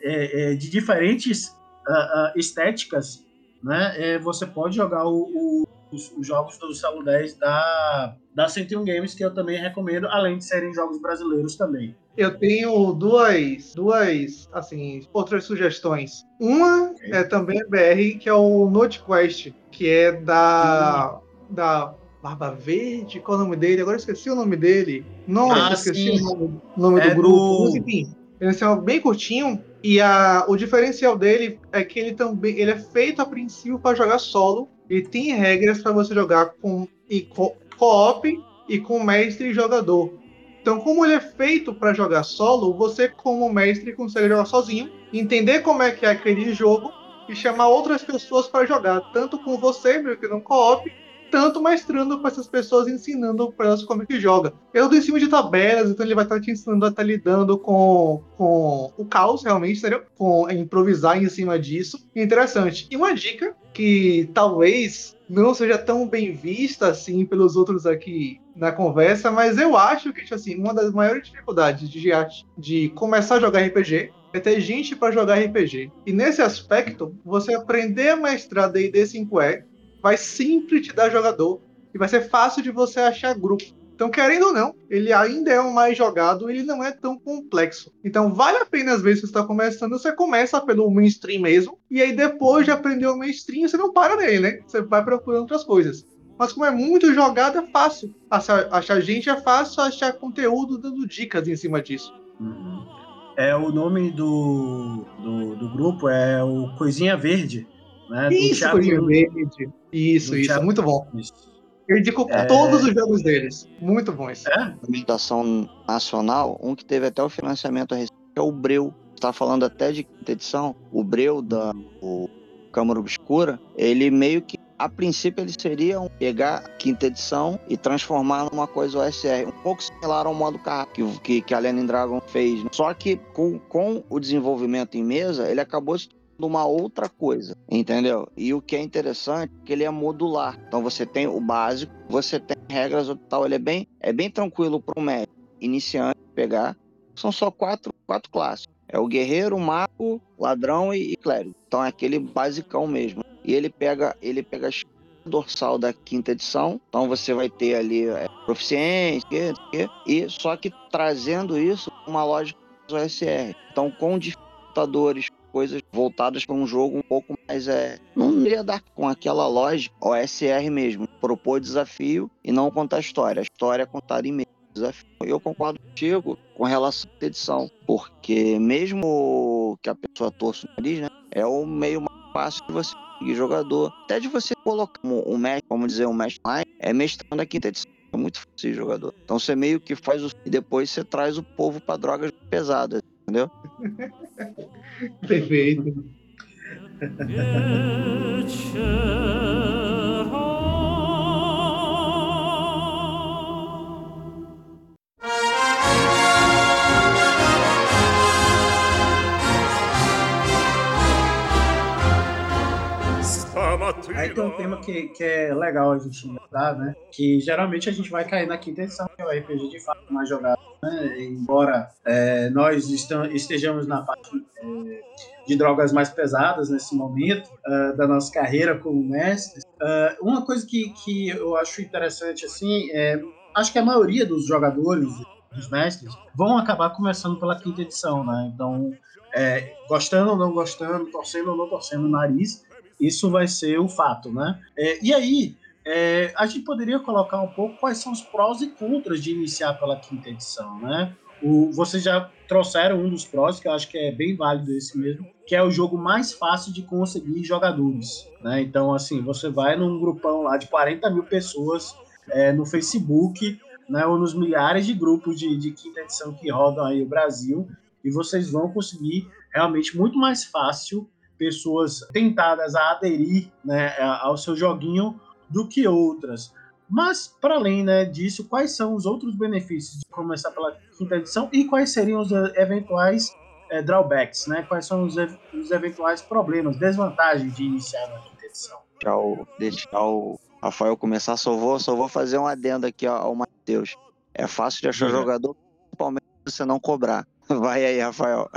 é, é, de diferentes uh, uh, estéticas, né, é, você pode jogar o, o, os, os, jogos do Solo 10 da, da 101 Games, que eu também recomendo, além de serem jogos brasileiros também. Eu tenho duas, duas assim, outras sugestões. Uma okay. é também BR, que é o Note Quest, que é da, da Barba Verde, qual é o nome dele? Agora eu esqueci o nome dele. Não, ah, esqueci sim. o nome, nome é do grupo. Do... Enfim, ele é bem curtinho. E a, o diferencial dele é que ele também ele é feito a princípio para jogar solo. Ele tem regras para você jogar com e co-op e com mestre e jogador. Então, como ele é feito para jogar solo, você como mestre consegue jogar sozinho, entender como é que é aquele jogo e chamar outras pessoas para jogar, tanto com você, meio que no co-op, tanto mestrando para essas pessoas, ensinando para elas como é que joga. Eu dou em cima de tabelas, então ele vai estar te ensinando a estar lidando com, com o caos, realmente, entendeu? Com improvisar em cima disso. Interessante. E uma dica que talvez não seja tão bem vista assim pelos outros aqui na conversa, mas eu acho que tipo assim, uma das maiores dificuldades de, de começar a jogar RPG é ter gente para jogar RPG. E nesse aspecto, você aprender a mestrar D&D 5e vai sempre te dar jogador e vai ser fácil de você achar grupo. Então, querendo ou não, ele ainda é o mais jogado, ele não é tão complexo. Então, vale a pena, às vezes, você está começando, você começa pelo mainstream mesmo, e aí depois de aprender o mainstream, você não para nele, né? Você vai procurando outras coisas. Mas como é muito jogado, é fácil. Achar, achar gente é fácil, achar conteúdo dando dicas em cima disso. Uhum. É, o nome do, do, do, grupo é o Coisinha Verde. Né? Isso, Coisinha Verde. Isso, isso, Thiago... muito bom. Isso. Eu indico é... todos os jogos deles. Muito bons. É? Ambientação nacional, um que teve até o financiamento recente é o Breu. Está falando até de quinta edição. O Breu da o Câmara Obscura, ele meio que a princípio eles seriam pegar a quinta edição e transformar numa coisa OSR, um pouco similar ao modo carro que, que, que a Lenin Dragon fez. Né? Só que com, com o desenvolvimento em mesa, ele acabou se uma outra coisa, entendeu? E o que é interessante é que ele é modular. Então você tem o básico, você tem regras e tal, ele é bem, é bem tranquilo para o médico iniciante pegar. São só quatro, quatro classes. É o guerreiro, o mago, ladrão e, e clérigo. Então é aquele basicão mesmo. E ele pega, ele pega a dorsal da quinta edição. Então você vai ter ali é, proficiência, e só que trazendo isso uma lógica do OSR. Então com dificultadores coisas voltadas para um jogo um pouco mais é não iria dar com aquela lógica OSR mesmo propor desafio e não contar história a história é contada em meio desafio eu concordo contigo com relação à edição porque mesmo que a pessoa torça o nariz né é o meio mais fácil de você conseguir jogador até de você colocar um, mestre como dizer um mestre line é mestrando a quinta edição é muito fácil jogador. Então você meio que faz o. E depois você traz o povo para drogas pesadas. Entendeu? Perfeito. Aí tem um tema que, que é legal a gente lembrar, né? Que geralmente a gente vai cair na quinta edição, que é o RPG de fato mais jogado, né? Embora é, nós estejamos na parte é, de drogas mais pesadas nesse momento uh, da nossa carreira como mestres, uh, uma coisa que, que eu acho interessante, assim, é acho que a maioria dos jogadores, dos mestres, vão acabar começando pela quinta edição, né? Então, é, gostando ou não gostando, torcendo ou não torcendo o nariz, isso vai ser o fato, né? É, e aí, é, a gente poderia colocar um pouco quais são os prós e contras de iniciar pela quinta edição, né? O, vocês já trouxeram um dos prós, que eu acho que é bem válido esse mesmo, que é o jogo mais fácil de conseguir jogadores. Né? Então, assim, você vai num grupão lá de 40 mil pessoas é, no Facebook, né, ou nos milhares de grupos de, de quinta edição que rodam aí o Brasil, e vocês vão conseguir realmente muito mais fácil pessoas tentadas a aderir né, ao seu joguinho do que outras. Mas, para além né, disso, quais são os outros benefícios de começar pela quinta edição e quais seriam os eh, eventuais é, drawbacks, né? Quais são os, os, eventuais problemas, desvantagens de iniciar na quinta edição? Deixar o, deixar o Rafael começar, só vou, só vou fazer um adendo aqui ao Matheus. É fácil de achar jogador, principalmente se você não cobrar. Vai aí, Rafael.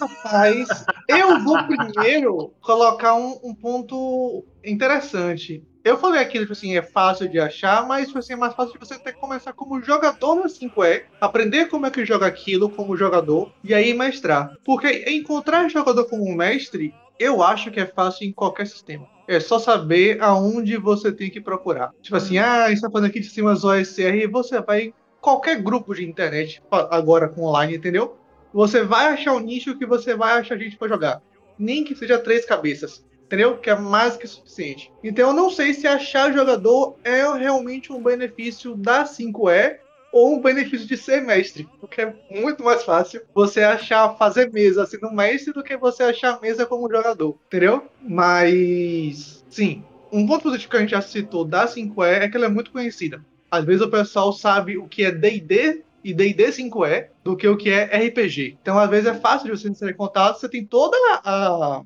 Rapaz, eu vou primeiro colocar um, um, ponto interessante. Eu falei aqui, tipo assim, é fácil de achar, mas tipo assim, é mais fácil de você ter que começar como jogador no 5E, aprender como é que joga aquilo como jogador, e aí mestrar. Porque encontrar jogador como mestre, eu acho que é fácil em qualquer sistema. É só saber aonde você tem que procurar. Tipo assim, ah, está falando aqui de cima do OSR, você vai qualquer grupo de internet, agora com online, entendeu? você vai achar um nicho que você vai achar gente para jogar. Nem que seja três cabeças. Entendeu? Que é mais que suficiente. Então eu não sei se achar jogador é realmente um benefício da 5E ou um benefício de ser mestre. Porque é muito mais fácil você achar fazer mesa sendo mestre do que você achar mesa como jogador. Entendeu? Mas. Sim. Um ponto positivo que a gente já citou da 5E é que ela é muito conhecida. Às vezes o pessoal sabe o que é DD e D&D 5E do que o que é RPG. Então, às vezes, é fácil de você ser contato, você tem toda a,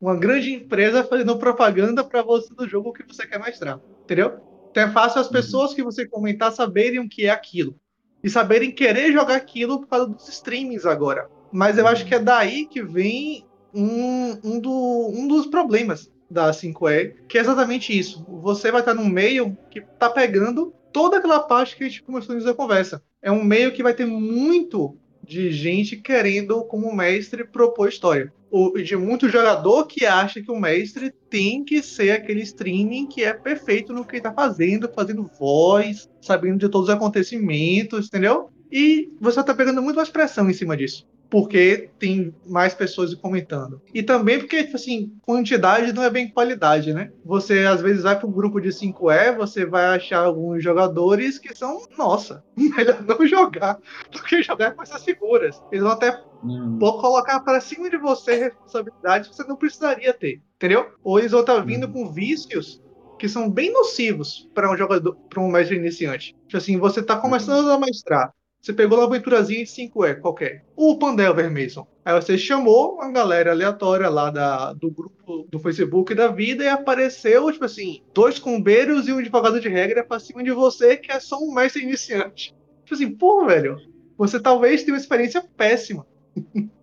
uma grande empresa fazendo propaganda para você do jogo que você quer mestrar, entendeu? Então é fácil as uhum. pessoas que você comentar saberem o que é aquilo. E saberem querer jogar aquilo por causa dos streamings agora. Mas eu acho que é daí que vem um, um, do, um dos problemas da 5E, que é exatamente isso. Você vai estar num meio que tá pegando toda aquela parte que a gente começou a conversa é um meio que vai ter muito de gente querendo, como mestre, propor história. Ou de muito jogador que acha que o mestre tem que ser aquele streaming que é perfeito no que ele tá fazendo, fazendo voz, sabendo de todos os acontecimentos, entendeu? E você tá pegando muito mais pressão em cima disso porque tem mais pessoas comentando. E também porque, tipo assim, quantidade não é bem qualidade, né? Você às vezes vai para um grupo de 5E, você vai achar alguns jogadores que são, nossa, melhor não jogar do que jogar com essas figuras. Eles vão até hum. colocar para cima de você responsabilidades que você não precisaria ter, entendeu? Ou eles vão estar vindo hum. com vícios que são bem nocivos para um jogador, para um mestre iniciante. Tipo assim, você está começando uhum. a mestrar, você pegou uma aventurazinha em 5E, qualquer. O Pandelver mesmo. Aí você chamou uma galera aleatória lá da, do grupo do Facebook da vida e apareceu, tipo assim, dois combeiros e um advogado de regra pra cima de você, que é só um mestre iniciante. Tipo assim, pô, velho, você talvez tenha uma experiência péssima.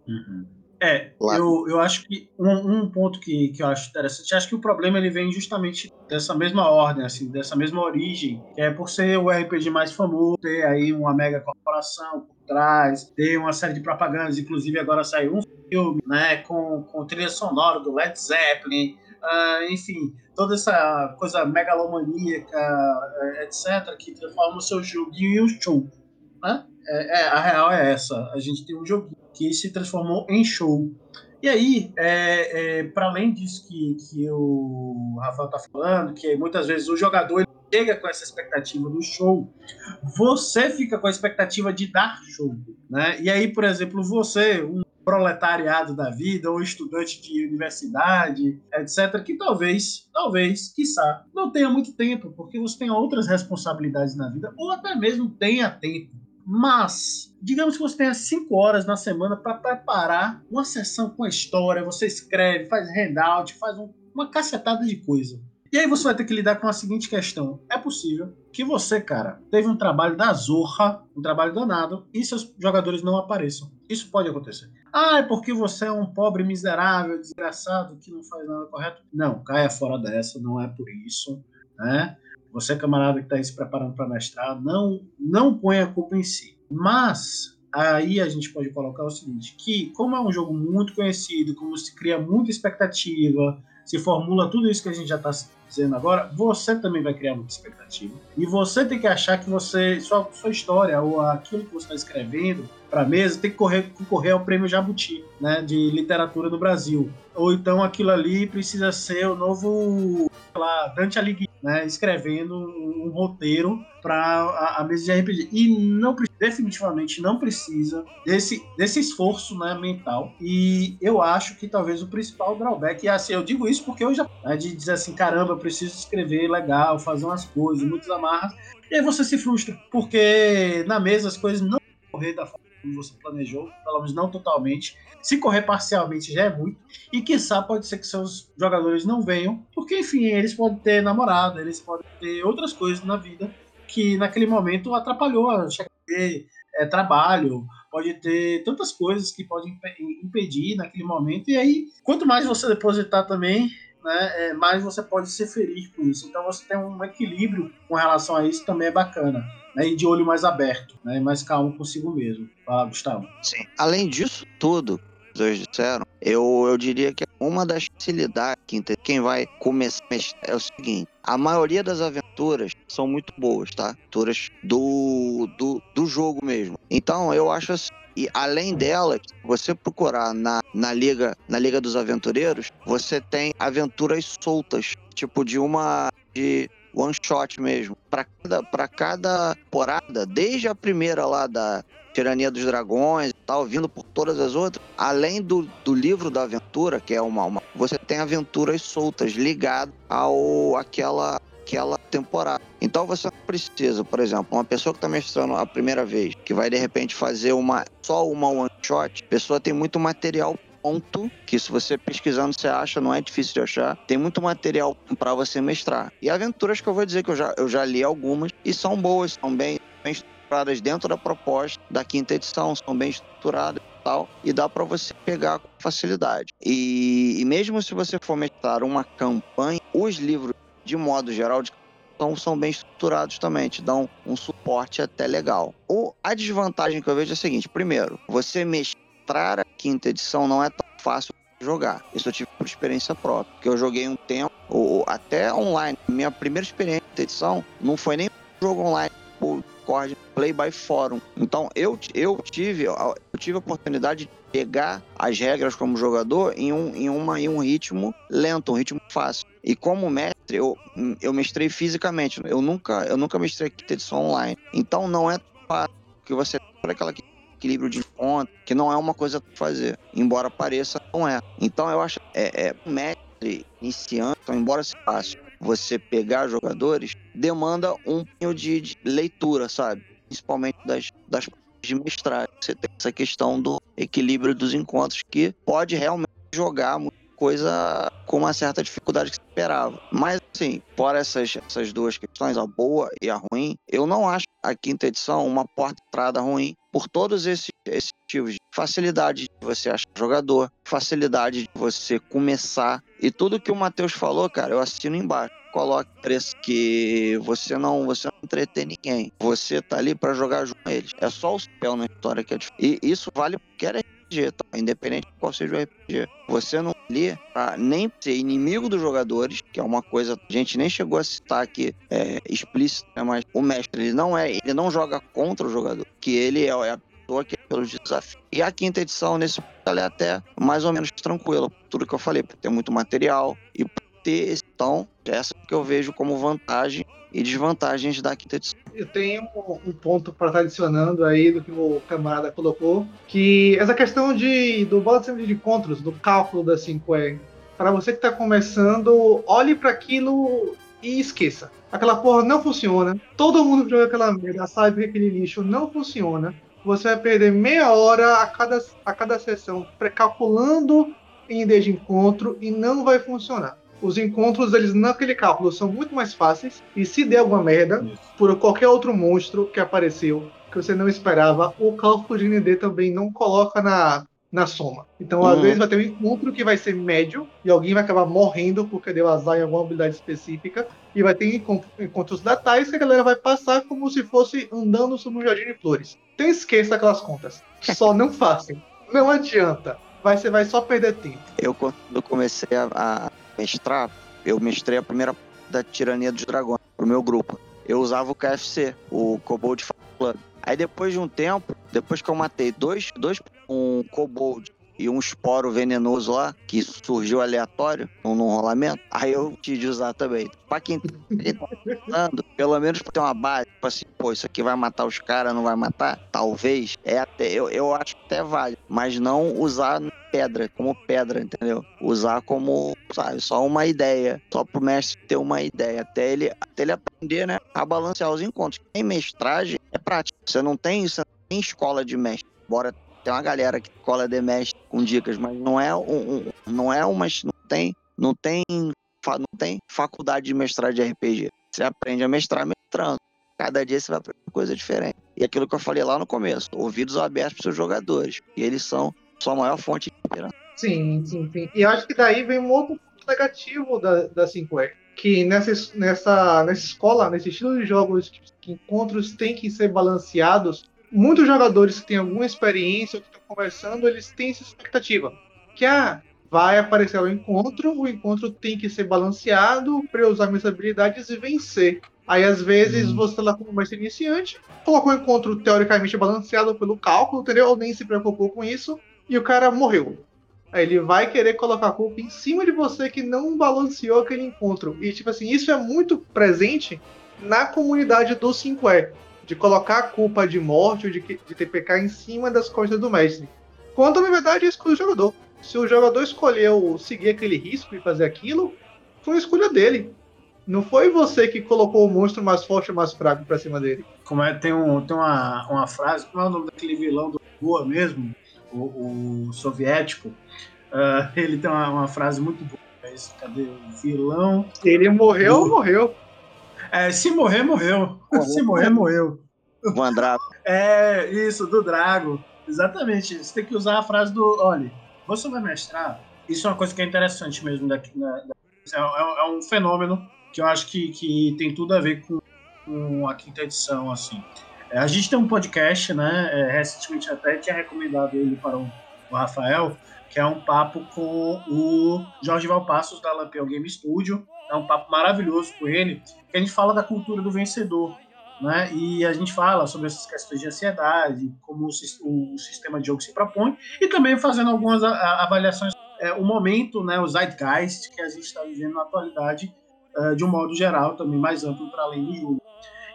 Uhum. É, eu, eu acho que um, um, ponto que, que eu acho interessante, acho que o problema ele vem justamente dessa mesma ordem, assim, dessa mesma origem, que é por ser o RPG mais famoso, ter aí uma mega corporação por trás, ter uma série de propagandas, inclusive agora saiu um filme, né, com, com trilha sonora do Led Zeppelin, uh, enfim, toda essa coisa megalomaníaca, uh, etc., que transforma o seu joguinho em um show, né? É, é, a real é essa, a gente tem um joguinho que se transformou em show. E aí, é, é, para além disso que, que o Rafael está falando, que muitas vezes o jogador chega com essa expectativa do show, você fica com a expectativa de dar show. Né? E aí, por exemplo, você, um proletariado da vida, ou estudante de universidade, etc., que talvez, talvez, quiçá, não tenha muito tempo, porque você tem outras responsabilidades na vida, ou até mesmo tenha tempo. Mas, digamos que você tenha cinco horas na semana para preparar uma sessão com a história, você escreve, faz handout, faz um, uma cacetada de coisa. E aí você vai ter que lidar com a seguinte questão: é possível que você, cara, teve um trabalho da zorra, um trabalho danado, e seus jogadores não apareçam. Isso pode acontecer. Ah, é porque você é um pobre miserável, desgraçado, que não faz nada correto? Não, caia fora dessa, não é por isso, né? Você, camarada que está se preparando para mestrado, não, não põe a culpa em si. Mas aí a gente pode colocar o seguinte, que como é um jogo muito conhecido, como se cria muita expectativa, se formula tudo isso que a gente já está dizendo agora, você também vai criar muita expectativa. E você tem que achar que você, sua, sua história ou aquilo que você está escrevendo para mesa tem que correr, concorrer ao prêmio Jabuti, né, de literatura no Brasil. Ou então aquilo ali precisa ser o novo lá, Dante Alighieri, né, escrevendo um, um roteiro para a, a, mesa de RPG. E não definitivamente não precisa desse, desse esforço né, mental. E eu acho que talvez o principal drawback, e assim, eu digo isso porque eu já né, de dizer assim, caramba, eu preciso escrever legal, fazer umas coisas, muitas amarras. E aí você se frustra, porque na mesa as coisas não correr da forma como você planejou, pelo menos não totalmente. Se correr parcialmente já é muito. E quiçá pode ser que seus jogadores não venham, porque enfim, eles podem ter namorado, eles podem ter outras coisas na vida que naquele momento atrapalhou a ter é, trabalho, pode ter tantas coisas que podem impedir naquele momento. E aí, quanto mais você depositar também, né, é, você pode se ferir com isso. Então você tem um equilíbrio com relação a isso também é bacana. Né, e de olho mais aberto, né, mais calmo consigo mesmo. Fala, Gustavo. Sim. Além disso tudo, os dois disseram, eu, eu diria que uma das facilidades que quem vai começar é o seguinte: a maioria das aventuras são muito boas, tá? Aventuras do, do, do jogo mesmo. Então eu acho assim. E além delas, você procurar na, na liga na liga dos aventureiros, você tem aventuras soltas, tipo de uma de one shot mesmo. Para cada para cada temporada, desde a primeira lá da Tirania dos Dragões tal, vindo por todas as outras, além do, do livro da aventura, que é uma, uma você tem aventuras soltas ligadas ao aquela aquela temporada. Então você precisa, por exemplo, uma pessoa que está mestrando a primeira vez, que vai de repente fazer uma só uma one shot, a pessoa tem muito material ponto que se você pesquisando você acha, não é difícil de achar. Tem muito material para você mestrar. E aventuras que eu vou dizer que eu já, eu já li algumas e são boas, são bem, bem estruturadas dentro da proposta da quinta edição, são bem estruturadas e dá para você pegar com facilidade. E, e, mesmo se você for mestrar uma campanha, os livros, de modo geral, de então são bem estruturados também, te dão um suporte até legal. O, a desvantagem que eu vejo é a seguinte: primeiro, você mestrar a quinta edição não é tão fácil jogar. Isso eu tive por experiência própria, porque eu joguei um tempo, ou, até online. Minha primeira experiência de edição não foi nem jogo online, o Discord Play by Forum. Então eu, eu tive eu tive a oportunidade de pegar as regras como jogador em um, em uma, em um ritmo lento, um ritmo fácil. E como mestre, eu, eu mestrei fisicamente. Eu nunca, eu nunca mestrei quinta edição online. Então não é fácil que você por aquela equilíbrio de conta, que não é uma coisa pra fazer. Embora pareça, não é. Então eu acho é, é mestre iniciante, então, embora seja fácil você pegar jogadores, demanda um pouquinho de, de leitura, sabe? principalmente das, das de mestragem. Você tem essa questão do equilíbrio dos encontros que pode realmente jogar muita coisa com uma certa dificuldade que se esperava. Mas, assim, fora essas, essas duas questões, a boa e a ruim, eu não acho a quinta edição uma porta de entrada ruim por todos esses, esses motivos de facilidade de você achar jogador, facilidade de você começar e tudo que o Matheus falou, cara, eu assino embaixo coloque preço que você não, você não entretém ninguém. Você tá ali para jogar junto com eles. É só o spell na história que é difícil. E isso vale qualquer RPG, tá? Independente de qual seja o RPG. Você não ali pra nem ser inimigo dos jogadores, que é uma coisa a gente nem chegou a citar aqui é, explícito, né? mas o mestre ele não é, ele não joga contra o jogador, que ele é, é a pessoa que é pelos desafios. E a quinta edição, nesse ela é até mais ou menos tranquila. Tudo que eu falei, por ter muito material e ter então, essa que eu vejo como vantagem e desvantagens da quinta edição. Eu tenho um ponto para estar adicionando aí do que o camarada colocou, que essa questão de, do balanceamento de encontros, do cálculo da 5E, para você que está começando, olhe para aquilo e esqueça. Aquela porra não funciona. Todo mundo que joga aquela merda sabe que aquele lixo não funciona. Você vai perder meia hora a cada, a cada sessão precalculando em ideia de encontro e não vai funcionar. Os encontros, eles naquele cálculo são muito mais fáceis. E se der alguma merda, por qualquer outro monstro que apareceu, que você não esperava, o cálculo de ND também não coloca na, na soma. Então, às Hum. vezes, vai ter um encontro que vai ser médio e alguém vai acabar morrendo porque deu azar em alguma habilidade específica. E vai ter encon- encontros datais que a galera vai passar como se fosse andando sobre um jardim de flores. Então, esqueça aquelas contas. Só não façam. Não adianta. Vai, você vai só perder tempo. Eu, quando comecei a, a mestrar, eu mestrei a primeira da Tirania dos Dragões pro meu grupo. Eu usava o KFC, o Kobold Club. Aí depois de um tempo, depois que eu matei dois, dois um Kobold e um esporo venenoso lá, que surgiu aleatório num, num rolamento, aí eu tive usar também. Pra quem tá usando, pelo menos pra ter uma base, tipo assim, pô, isso aqui vai matar os caras, não vai matar? Talvez. É até, eu, eu acho que até vale. Mas não usar pedra, como pedra, entendeu? Usar como, sabe, só uma ideia. Só pro mestre ter uma ideia. Até ele, até ele aprender, né? A balancear os encontros. Em mestragem é prático. Você não tem, não tem escola de mestre. Bora tem uma galera que escola de mestre com dicas, mas não é um, não é uma, não tem, não tem, não tem faculdade de mestrar de RPG. Você aprende a mestrar mestrando. Cada dia você vai aprender coisa diferente. E aquilo que eu falei lá no começo, ouvidos abertos para seus jogadores. E eles são sua maior fonte de esperança. Sim, sim, sim. E eu acho que daí vem um outro ponto negativo da, da 5E. Que nessa, es- nessa, nessa escola, nesse estilo de jogos que, que encontros têm que ser balanceados, muitos jogadores que têm alguma experiência que conversando, eles têm essa expectativa. Que ah, vai aparecer o encontro, o encontro tem que ser balanceado para eu usar minhas habilidades e vencer. Aí às vezes Hum. você lá como mestre iniciante, colocou o encontro teoricamente balanceado pelo cálculo, entendeu? Ou nem se preocupou com isso, e o cara morreu. Aí ele vai querer colocar a culpa em cima de você que não balanceou aquele encontro. E, tipo assim, isso é muito presente na comunidade do 5E. De colocar a culpa de morte ou de, de TPK em cima das costas do mestre. Quando, na verdade, é escolha do jogador. Se o jogador escolheu seguir aquele risco e fazer aquilo, foi a escolha dele. Não foi você que colocou o monstro mais forte ou mais fraco pra cima dele. Como é, tem um, tem uma, uma frase, como é o nome daquele vilão do Goa mesmo, o, o soviético? Ah, ele tem uma, uma frase muito boa. é Cadê o vilão? Ele morreu, Do- morreu. É, se morrer, morreu. Se morrer, morreu. Mandrago. É, isso, do Drago. Exatamente. Você tem que usar a frase do. Olha, você vai mestrar. Isso é uma coisa que é interessante mesmo. Daqui, na- da- é, é- é um fenômeno que eu acho que, que tem tudo a ver com, com a quinta edição, assim. É, a gente tem um podcast, né? é, recentemente até tinha recomendado ele para o, o Rafael, que é um papo com o Jorge Valpassos da Lampião Game Studio. É um papo maravilhoso com ele, que a gente fala da cultura do vencedor né? E a gente fala sobre essas questões de ansiedade, como o, o sistema de jogo se propõe, e também fazendo algumas avaliações, é, o momento, né, o zeitgeist que a gente está vivendo na atualidade, é, de um modo geral, também mais amplo para além do jogo.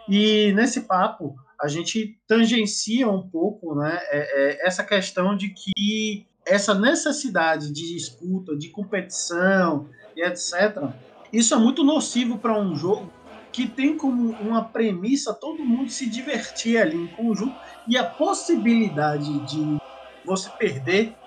E nesse papo, a gente tangencia um pouco né, é, é, essa questão de que essa necessidade de disputa, de competição e etc., isso é muito nocivo para um jogo que tem como uma premissa todo mundo se divertir ali em conjunto e a possibilidade de você perder,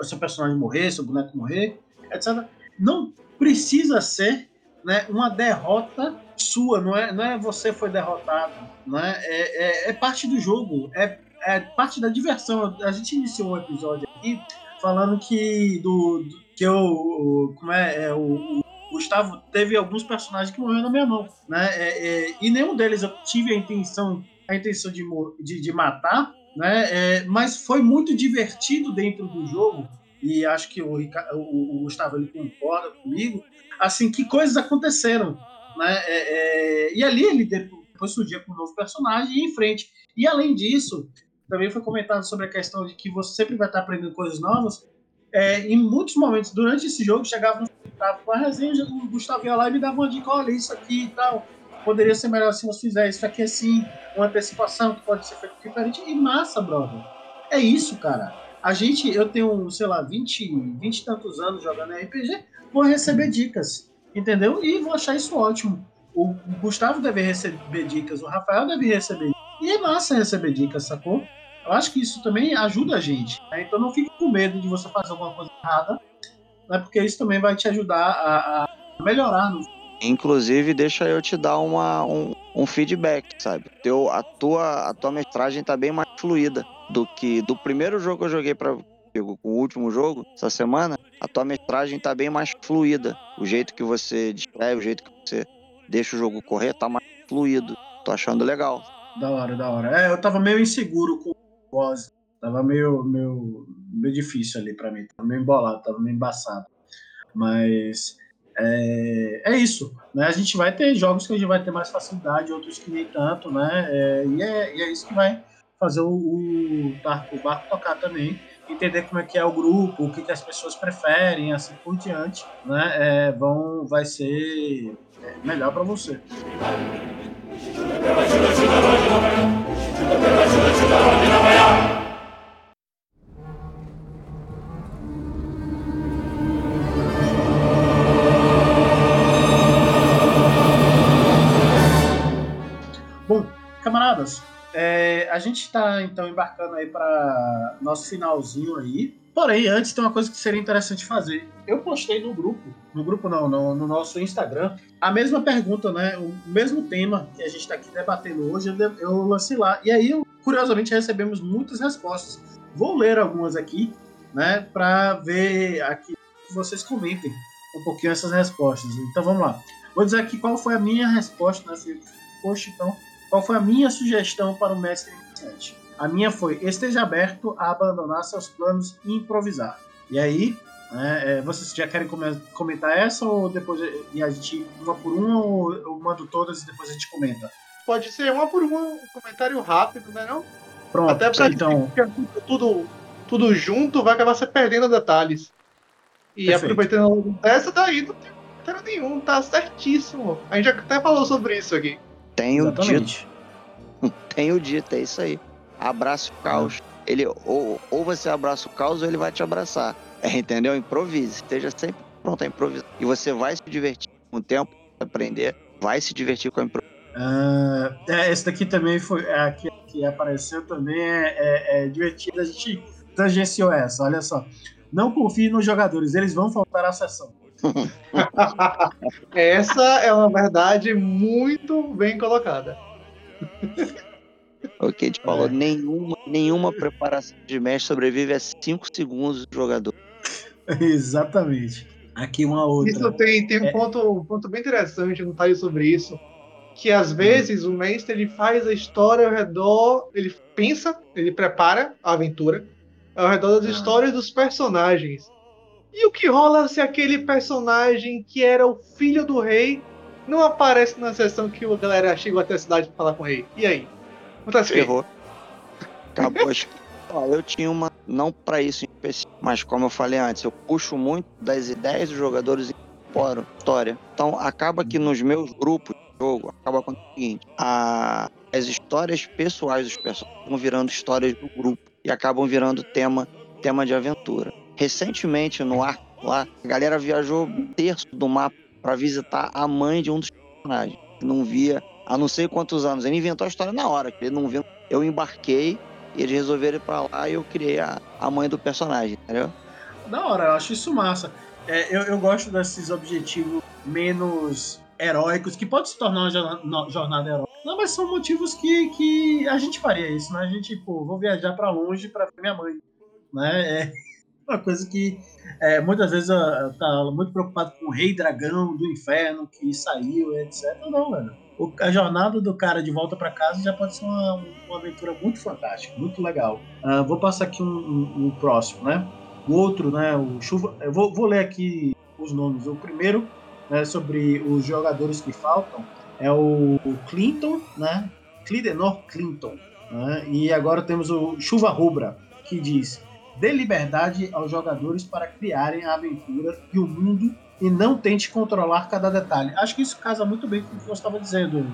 o seu personagem morrer, seu boneco morrer, etc. Não precisa ser né, uma derrota sua, não é, não é você foi derrotado, né? é, é, é parte do jogo, é, é parte da diversão. A gente iniciou um episódio aqui falando que do, do- que eu como é, é o, o Gustavo teve alguns personagens que morreram na minha mão, né? É, é, e nenhum deles eu tive a intenção, a intenção de, de, de matar, né? É, mas foi muito divertido dentro do jogo e acho que o, o- o Gustavo ele concorda comigo. Assim, que coisas aconteceram, né? É, é, e ali ele depois surgia com um novo personagem e em frente. E além disso, também foi comentado sobre a questão de que você sempre vai estar aprendendo coisas novas. É, em muitos momentos durante esse jogo chegava no tava com a resenha, o Gustavo ia lá e me dava uma dica, olha isso aqui e tal. poderia ser melhor se você fizer isso aqui assim, uma antecipação que pode ser feito diferente. E massa, brother. É isso, cara. A gente, eu tenho, sei lá, 20, 20 e tantos anos jogando RPG, vou receber dicas, entendeu? E vou achar isso ótimo. O Gustavo deve receber dicas, o Rafael deve receber. E é massa receber dicas, sacou? Eu acho que isso também ajuda a gente. Né? Então não fique com medo de você fazer alguma coisa errada, né? porque isso também vai te ajudar a, a melhorar no Inclusive, deixa eu te dar uma, um, um feedback, sabe? Teu, a, tua, a tua mestragem tá bem mais fluida do que do primeiro jogo que eu joguei para o último jogo, essa semana, a tua mestragem tá bem mais fluida. O jeito que você descreve, o jeito que você deixa o jogo correr, tá mais fluido. Tô achando legal. Da hora, da hora. É, eu tava meio inseguro com o boss. Tava meio, meio, meio difícil ali para mim. Tava meio embolado, tava meio embaçado. Mas é, é, isso, né? A gente vai ter jogos que a gente vai ter mais facilidade, outros que nem tanto, né? É, e, é, e, é, isso que vai fazer o, o, o, barco tocar também, entender como é que é o grupo, o que, que as pessoas preferem, assim por diante, né? É, vão, vai ser é, melhor para você. Camaradas, é, a gente está então embarcando aí para nosso finalzinho aí. Porém, antes tem uma coisa que seria interessante fazer. Eu postei no grupo, no grupo não, no, no nosso Instagram, a mesma pergunta, né? O mesmo tema que a gente está aqui debatendo hoje, eu, lancei lá. E aí, curiosamente, recebemos muitas respostas. Vou ler algumas aqui, né? Para ver aqui que vocês comentem um pouquinho essas respostas. Então vamos lá. Vou dizer aqui qual foi a minha resposta nesse post, então qual foi a minha sugestão para o mestre iniciante? A minha foi: esteja aberto a abandonar seus planos e improvisar. E aí, né, é, vocês já querem comentar essa ou depois e a gente uma por uma ou eu mando todas e depois a gente comenta? Pode ser uma por uma, um comentário rápido, né não? Pronto, Até porque então... tudo, tudo junto vai acabar se perdendo detalhes. E Perfeito. aproveitando essa daí, não tem comentário nenhum, tá certíssimo. A gente até falou sobre isso aqui. Tenho Exatamente. dito. Tenho dito, é isso aí. Abraça o caos. Ele, ou, ou você abraça o caos ou ele vai te abraçar. É, entendeu? Improvise. Esteja sempre pronto a improvisar. E você vai se divertir com o tempo, aprender, vai se divertir com a improvisação. Uh, é, esse daqui também foi. É, aqui, que apareceu também é, é, é divertido. A gente tangenciou essa, olha só. Não confie nos jogadores, eles vão faltar à sessão. Essa é uma verdade muito bem colocada. O que a gente falou, é. nenhuma, nenhuma preparação de mestre sobrevive a 5 segundos do jogador. Exatamente. Aqui uma outra. Isso tem, tem um, é. ponto, um ponto bem interessante no Talho sobre isso. Que às vezes o mestre ele faz a história ao redor, ele pensa, ele prepara a aventura ao redor das ah. histórias dos personagens. E o que rola se aquele personagem que era o filho do rei não aparece na sessão que a galera chegou até a cidade pra falar com o rei? E aí? Acontece Ferrou. Acabou. Ó, eu tinha uma, não para isso em específico, mas como eu falei antes, eu puxo muito das ideias dos jogadores e incorporo história. Então acaba que nos meus grupos de jogo, acaba com o seguinte, a, as histórias pessoais dos personagens vão virando histórias do grupo e acabam virando tema, tema de aventura. Recentemente, no ar lá, a galera viajou um terço do mapa para visitar a mãe de um dos personagens. Não via há não sei quantos anos. Ele inventou a história na hora, ele não viu. Eu embarquei eles resolveram ir pra lá e eu criei a, a mãe do personagem, entendeu? Da hora, eu acho isso massa. É, eu, eu gosto desses objetivos menos heróicos, que pode se tornar uma jornada heróica. Não, mas são motivos que, que a gente faria isso, né? A gente, pô, vou viajar para longe para ver minha mãe. Né? É, uma coisa que é, muitas vezes tá muito preocupado com o rei dragão do inferno que saiu, etc. Não, velho. O, a jornada do cara de volta para casa já pode ser uma, uma aventura muito fantástica, muito legal. Uh, vou passar aqui um, um, um, próximo, né? O outro, né? O chuva. Eu vou, vou ler aqui os nomes. O primeiro, né, sobre os jogadores que faltam, é o Clinton, né? Clidenor Clinton. Né? E agora temos o Chuva Rubra, que diz: dê liberdade aos jogadores para criarem a aventura e o mundo e não tente controlar cada detalhe. Acho que isso casa muito bem com o que você estava dizendo,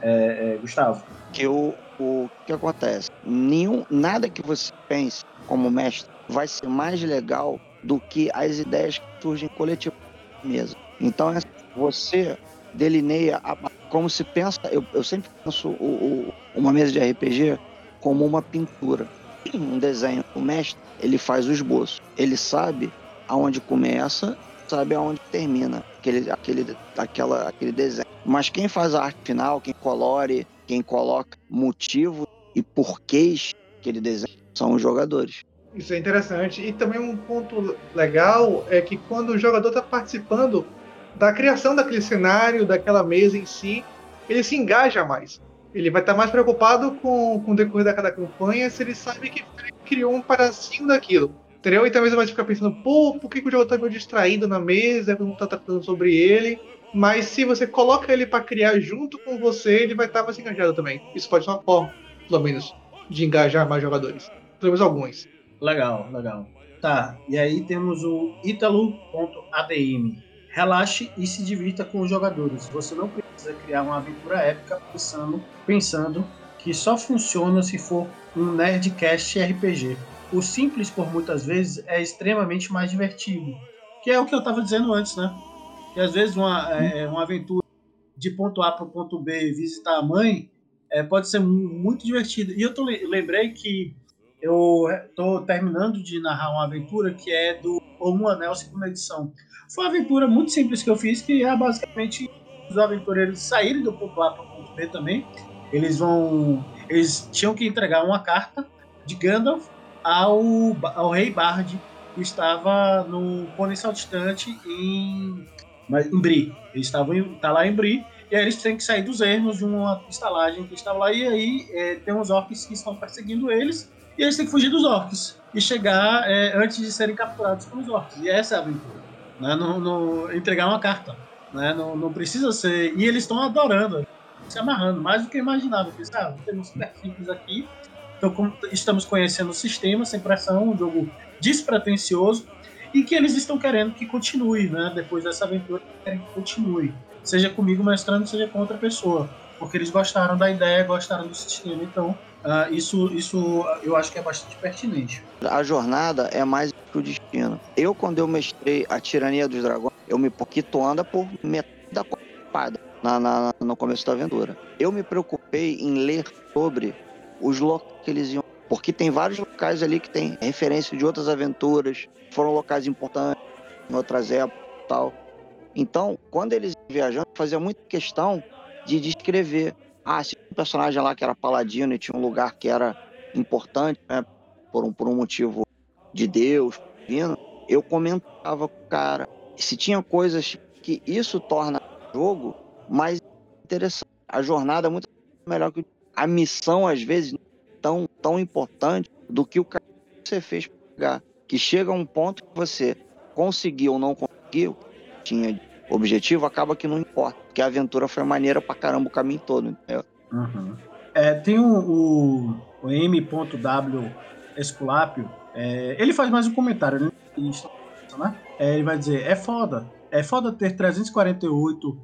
é, é, Gustavo. Que o, o que acontece? Nenhum, nada que você pense como mestre vai ser mais legal do que as ideias que surgem coletivamente mesmo. Então, é, você delineia a, como se pensa. Eu, eu sempre penso o, o, uma mesa de RPG como uma pintura, um desenho. O mestre ele faz o esboço, ele sabe aonde começa, sabe aonde termina aquele, aquele, aquela, aquele desenho. Mas quem faz a arte final, quem colore, quem coloca motivo e porquês aquele desenho são os jogadores. Isso é interessante. E também um ponto legal é que quando o jogador está participando da criação daquele cenário, daquela mesa em si, ele se engaja mais. Ele vai estar mais preocupado com, com o decorrer da cada campanha se ele sabe que ele criou um pedacinho daquilo. Entendeu? E talvez ele vai ficar pensando, pô, por que, que o jogador está meio distraído na mesa, não está tratando sobre ele. Mas se você coloca ele para criar junto com você, ele vai estar mais engajado também. Isso pode ser uma forma, pelo menos, de engajar mais jogadores. Pelo menos alguns. Legal, legal. Tá, e aí temos o Ítalo.adm. Relaxe e se divirta com os jogadores. Você não precisa criar uma aventura épica pensando, pensando que só funciona se for um Nerdcast RPG. O simples, por muitas vezes, é extremamente mais divertido. Que é o que eu estava dizendo antes, né? Que às vezes uma, é, uma aventura de ponto A para o ponto B visitar a mãe é, pode ser muito divertido. E eu tô, lembrei que eu estou terminando de narrar uma aventura que é do Um Anel Segunda Edição. Foi uma aventura muito simples que eu fiz, que é basicamente os aventureiros saírem do ponto A para o ponto B também. Eles vão. Eles tinham que entregar uma carta de Gandalf ao, ao rei Bard, que estava no Pônei Saltitante em, em Bri. Eles estavam em, tá lá em Bri, e aí eles têm que sair dos ermos de uma estalagem que estava lá, e aí é, tem uns orcs que estão perseguindo eles, e eles têm que fugir dos orcs e chegar é, antes de serem capturados pelos orcs. E essa é a aventura. Né? No, no, entregar uma carta. Né? Não, não precisa ser. E eles estão adorando, se amarrando, mais do que eu imaginava. Eu pensei, ah, temos super simples aqui. Então, estamos conhecendo o sistema sem pressão, um jogo despretensioso e que eles estão querendo que continue, né? Depois dessa aventura, querem que continue. Seja comigo mestrando, seja com outra pessoa. Porque eles gostaram da ideia, gostaram do sistema. Então, Uh, isso, isso eu acho que é bastante pertinente. A jornada é mais que o destino. Eu, quando eu mestrei a Tirania dos Dragões, eu me porque tu anda por metade da copada na, na, no começo da aventura. Eu me preocupei em ler sobre os locais que eles iam. Porque tem vários locais ali que tem referência de outras aventuras, foram locais importantes em outras épocas tal. Então, quando eles viajando, fazia muita questão de descrever ah, se personagem lá que era paladino e tinha um lugar que era importante, né, por um, por um motivo de Deus, divino, eu comentava com o cara. Se tinha coisas que isso torna o jogo mais interessante. A jornada é muito melhor que a missão, às vezes, tão, tão importante do que o que você fez pegar. Que chega a um ponto que você conseguiu ou não conseguiu, tinha objetivo, acaba que não importa. Porque a aventura foi maneira pra caramba o caminho todo, entendeu? Uhum. É, tem o, o, o M.W. Esculápio, é, ele faz mais um comentário, né? É, ele vai dizer, é foda, é foda ter 348,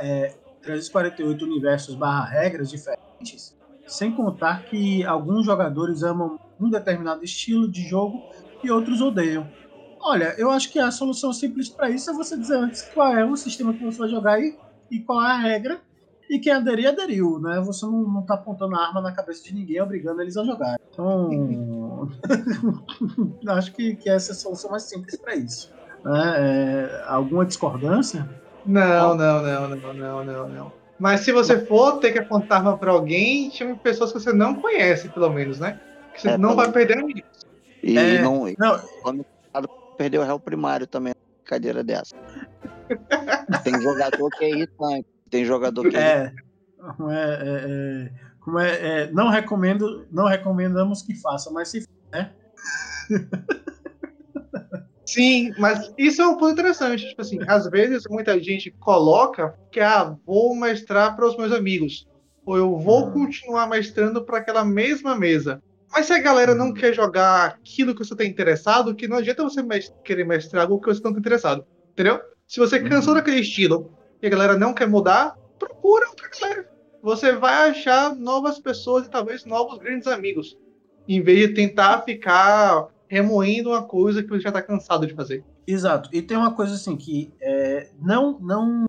é, 348 universos barra regras diferentes, sem contar que alguns jogadores amam um determinado estilo de jogo e outros odeiam. Olha, eu acho que a solução simples para isso é você dizer antes qual é o sistema que você vai jogar e, e qual é a regra. E quem aderir, aderiu, né? Você não, não tá apontando a arma na cabeça de ninguém, obrigando eles a jogar. Então, acho que, que essa é a solução mais simples para isso. Né? É, alguma discordância? Não, não, não, não, não, não, não. Mas se você for ter que apontar arma para alguém, chame pessoas que você não conhece, pelo menos, né? Que você é, não vai perder amigos. E é, não, não perdeu o réu primário também, cadeira dessa. tem jogador que é irritante, tem jogador que é. É, é, é, como é, é, não recomendo, não recomendamos que faça, mas se né? Sim, mas isso é um ponto interessante. Tipo assim, às vezes muita gente coloca que ah, vou mestrar para os meus amigos, ou eu vou uhum. continuar mestrando para aquela mesma mesa. Mas se a galera não quer jogar aquilo que você está interessado, que não adianta você querer mestrar algo que você não está interessado. Entendeu? Se você cansou Uhum. daquele estilo e a galera não quer mudar, procura outra galera. Você vai achar novas pessoas e talvez novos grandes amigos. Em vez de tentar ficar remoendo uma coisa que você já tá cansado de fazer. Exato. E tem uma coisa assim que é, não não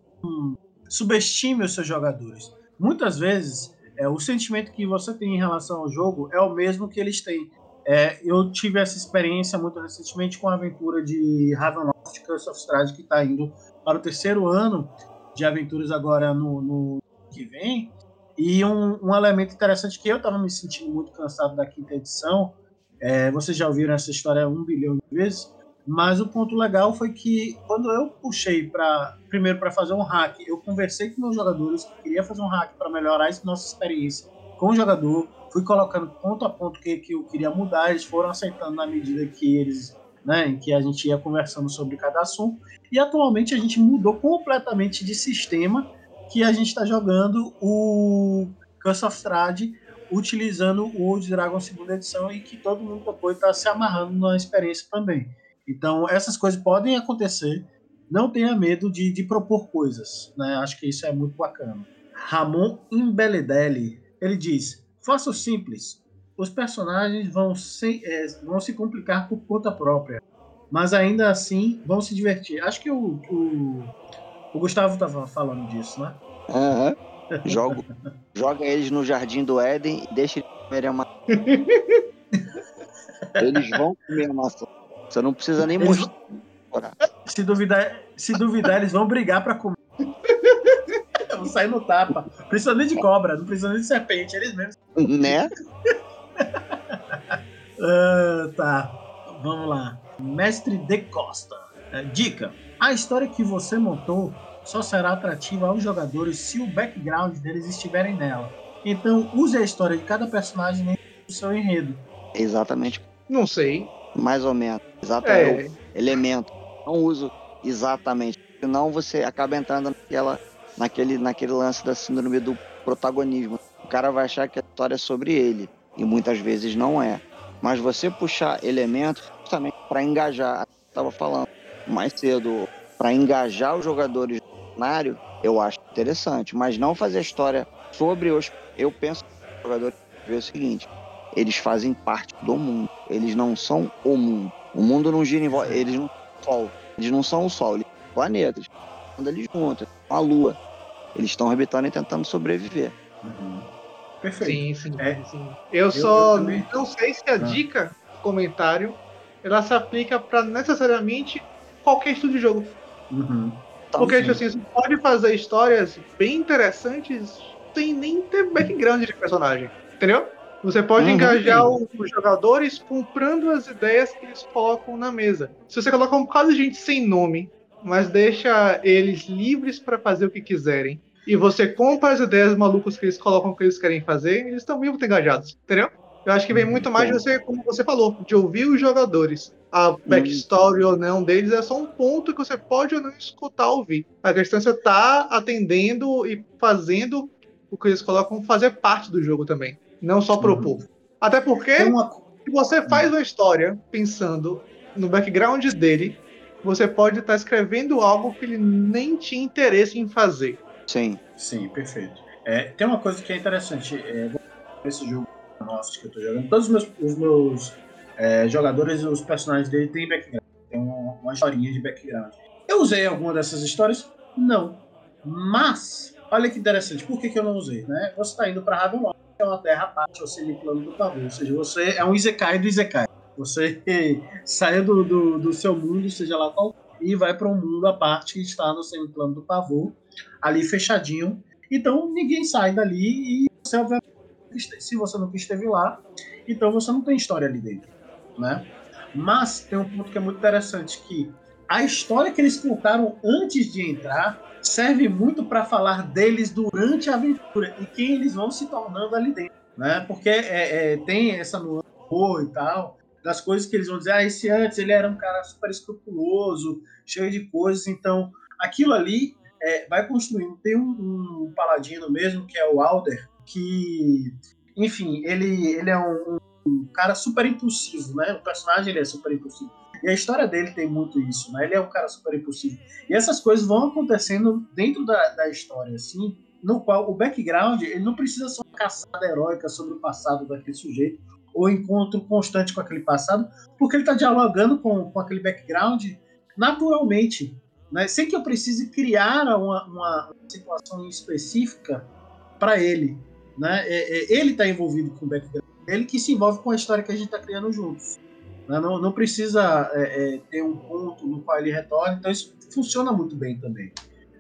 subestime os seus jogadores. Muitas vezes é, o sentimento que você tem em relação ao jogo é o mesmo que eles têm. É, eu tive essa experiência muito recentemente com a aventura de Ravenloft Curse of Strahd que está indo para o terceiro ano de aventuras agora no, no que vem. E um, um elemento interessante que eu estava me sentindo muito cansado da quinta edição. É, vocês já ouviram essa história um bilhão de vezes. Mas o ponto legal foi que quando eu puxei para primeiro para fazer um hack, eu conversei com meus jogadores que queria fazer um hack para melhorar essa nossa experiência com o jogador, fui colocando ponto a ponto que, que eu queria mudar, eles foram aceitando na medida que eles, né, em que a gente ia conversando sobre cada assunto. E atualmente a gente mudou completamente de sistema que a gente está jogando o Curse of Strahd utilizando o Old Dragon segunda edição e que todo mundo depois está se amarrando na experiência também. Então, essas coisas podem acontecer. Não tenha medo de, de propor coisas. Né? Acho que isso é muito bacana. Ramon Imbeledelli, ele diz: faça o simples. Os personagens vão se, é, vão se complicar por conta própria. Mas ainda assim vão se divertir. Acho que o, o, o Gustavo estava falando disso, né? Aham. Jogo, joga eles no jardim do Éden e deixa eles comerem a maçã. eles vão comer a maçã. Você não precisa nem Eles- mostrar. Se duvidar, se duvidar eles vão brigar para comer. vão sair no tapa. Precisa nem de cobra, não precisa nem de serpente, eles mesmos. Né? Ah, tá, vamos lá. Mestre de Costa. É, Dica: a história que você montou só será atrativa aos jogadores se o background deles estiverem nela. Então, use a história de cada personagem do seu enredo. Exatamente. Não sei. Mais ou menos. Exatamente. É, elemento. Não uso exatamente. Senão você acaba entrando naquela, naquele, naquele lance da síndrome do protagonismo. O cara vai achar que a história é sobre ele. E muitas vezes não é. Mas você puxar elementos justamente para engajar. Estava falando mais cedo. Para engajar os jogadores no cenário, eu acho interessante. Mas não fazer história sobre os. Eu penso que os jogadores ver o seguinte: eles fazem parte do mundo. Eles não são o mundo. O mundo não gira em volta. Eles não são o Sol. Eles não são o Sol, eles são planetas. Quando eles juntam, a Lua. Eles estão orbitando e tentando sobreviver. Perfeito. sim, sim, É. sim. Eu só eu não sei se a Ah. dica, comentário, ela se aplica para necessariamente qualquer estilo de jogo. Uhum. Então, Porque, sim, tipo assim, você pode fazer histórias bem interessantes sem nem ter background de personagem. Entendeu? Você pode Uhum, engajar sim. os jogadores comprando as ideias que eles colocam na mesa. Se você coloca um bocado de gente sem nome, mas deixa eles livres para fazer o que quiserem, e você compra as ideias malucas que eles colocam que eles querem fazer, eles vão ter engajados. Entendeu? Eu acho que vem muito mais de você, como você falou, de ouvir os jogadores. A backstory ou não deles é só um ponto que você pode ou não escutar ouvir. A questão é você tá atendendo e fazendo o que eles colocam fazer parte do jogo também. Não só propor. Até porque uma, se você faz uma história pensando no background dele, você pode estar escrevendo algo que ele nem tinha interesse em fazer. Sim. Sim, perfeito. É, tem uma coisa que é interessante. É, esse jogo nosso que eu tô jogando, todos os meus, os meus é, jogadores, os personagens dele têm background. Tem uma, uma historinha de background. Eu usei alguma dessas histórias? Não. Mas, olha que interessante, por que, que eu não usei? Né? Você está indo para Ravenloft, que é uma terra à parte, ou semiplano do pavor. Ou seja, você é um Isekai do Isekai. Você saiu do, do, do seu mundo, seja lá qual, e vai para um mundo à parte que está no semiplano do pavor, ali fechadinho. Então ninguém sai dali e você, se você nunca esteve lá, então você não tem história ali dentro, né? Mas tem um ponto que é muito interessante que a história que eles contaram antes de entrar serve muito para falar deles durante a aventura e quem eles vão se tornando ali dentro, né? Porque é, é, tem essa nuance e tal das coisas que eles vão dizer, ah, esse antes ele era um cara super escrupuloso, cheio de coisas, então aquilo ali é, vai construindo. Tem um, um, paladino mesmo, que é o Alder, que, enfim, ele, ele é um, um, cara super impulsivo, né? O personagem ele é super impulsivo. E a história dele tem muito isso, né? Ele é um cara super impulsivo. E essas coisas vão acontecendo dentro da, da história, assim, no qual o background ele não precisa ser uma caçada heróica sobre o passado daquele sujeito ou encontro constante com aquele passado, porque ele está dialogando com, com aquele background naturalmente, né? sem que eu precise criar uma, uma situação específica para ele. Né? É, é, ele está envolvido com o background, ele que se envolve com a história que a gente está criando juntos. Né? Não, não precisa é, é, ter um ponto no qual ele retorna, então isso funciona muito bem também.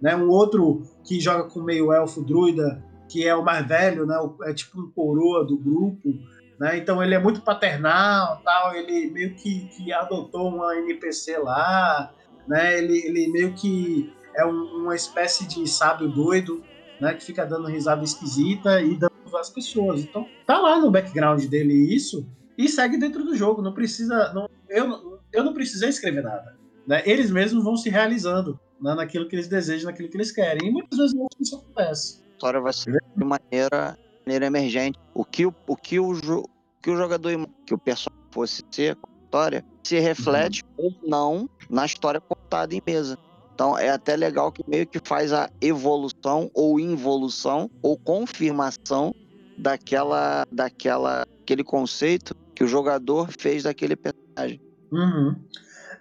Né? Um outro que joga com meio elfo druida, que é o mais velho, né? é tipo um coroa do grupo, né? Então ele é muito paternal, tal. Ele meio que, que adotou uma NPC lá, né? Ele, ele meio que é um, uma espécie de sábio doido, né? Que fica dando risada esquisita e dando às pessoas. Então tá lá no background dele isso e segue dentro do jogo. Não precisa, não, eu, eu não precisei escrever nada. Né? Eles mesmos vão se realizando né? naquilo que eles desejam, naquilo que eles querem. E muitas vezes não isso acontece. A história vai ser de maneira maneira emergente. O que o, o, que o, o que o jogador que o personagem fosse ser com a história se reflete uhum. ou não na história contada em mesa. Então é até legal que meio que faz a evolução ou involução ou confirmação daquela daquela aquele conceito que o jogador fez daquele personagem. Uhum.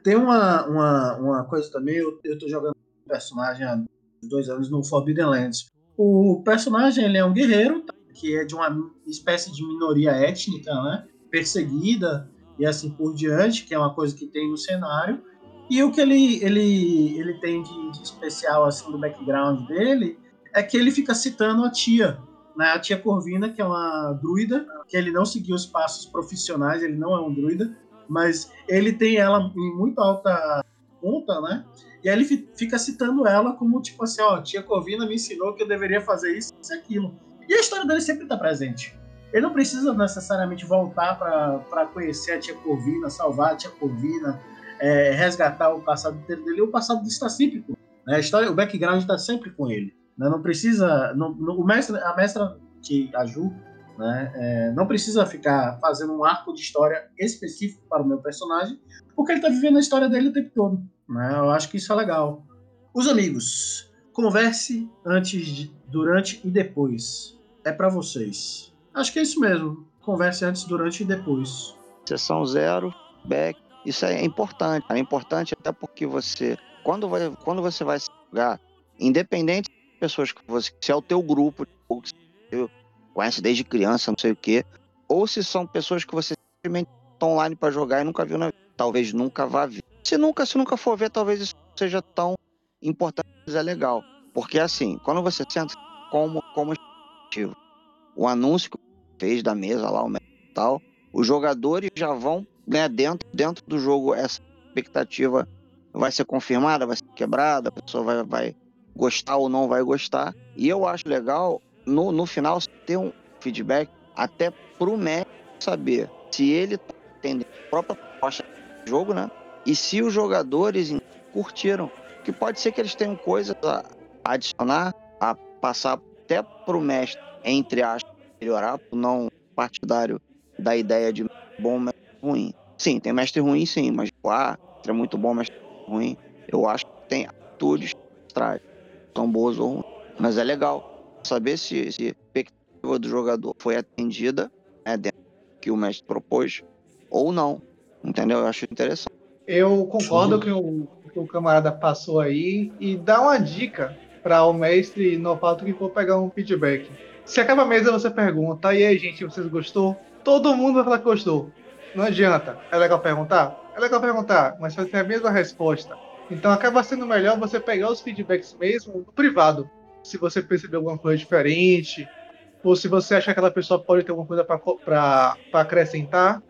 Tem uma, uma, uma coisa também, eu, eu tô jogando um personagem há dois anos no Forbidden Lands. O personagem ele é um guerreiro, tá? Que é de uma espécie de minoria étnica, né? Perseguida e assim por diante, que é uma coisa que tem no cenário. E o que ele, ele, ele tem de, de especial assim do background dele é que ele fica citando a tia, né? A tia Corvina, que é uma druida, que ele não seguiu os passos profissionais, ele não é um druida, mas ele tem ela em muito alta conta, né? E aí ele fica citando ela como tipo assim, ó, tia Corvina me ensinou que eu deveria fazer isso e aquilo. E a história dele sempre está presente. Ele não precisa necessariamente voltar para conhecer a tia Corvina, salvar a tia Corvina, é, resgatar o passado dele. O passado está sempre com ele. Né? A história, o background está sempre com ele. Né? Não precisa. Não, não, o mestre, a mestra que a Ju, né, é, não precisa ficar fazendo um arco de história específico para o meu personagem, porque ele está vivendo a história dele o tempo todo. Né? Eu acho que isso é legal. Os amigos, converse antes, durante e depois é para vocês. Acho que é isso mesmo. Converse antes, durante e depois. Sessão zero, back. Isso é importante. É importante até porque você, quando, vai, quando você vai jogar, independente das pessoas que você, se é o teu grupo, ou que você conhece desde criança, não sei o quê, ou se são pessoas que você simplesmente estão online para jogar e nunca viu na vida. Talvez nunca vá ver. Se nunca, se nunca for ver, talvez isso seja tão importante, mas é legal. Porque assim, quando você senta como, como o anúncio que fez da mesa lá, o tal, os jogadores já vão né, dentro, dentro do jogo, essa expectativa vai ser confirmada, vai ser quebrada, a pessoa vai, vai gostar ou não vai gostar. E eu acho legal, no, no final, ter um feedback até pro mestre saber se ele tá entendendo a própria proposta do jogo, né? E se os jogadores curtiram. Que pode ser que eles tenham coisas a adicionar, a passar até pro mestre entre aspas, melhorar, não partidário da ideia de bom mestre ruim. Sim, tem mestre ruim, sim, mas ah, é muito bom, mestre ruim. Eu acho que tem atitudes traz, são boas ou ruins. Mas é legal saber se, se a expectativa do jogador foi atendida né, dentro do que o mestre propôs ou não. Entendeu? Eu acho interessante. Eu concordo com o que o camarada passou aí e dá uma dica para o mestre novato que for pegar um feedback se acaba a mesa, você pergunta, e aí, gente, vocês gostou? Todo mundo vai falar que gostou. Não adianta. É legal perguntar? É legal perguntar, mas vai ter a mesma resposta. Então acaba sendo melhor você pegar os feedbacks mesmo no privado. Se você perceber alguma coisa diferente, ou se você acha que aquela pessoa pode ter alguma coisa para acrescentar.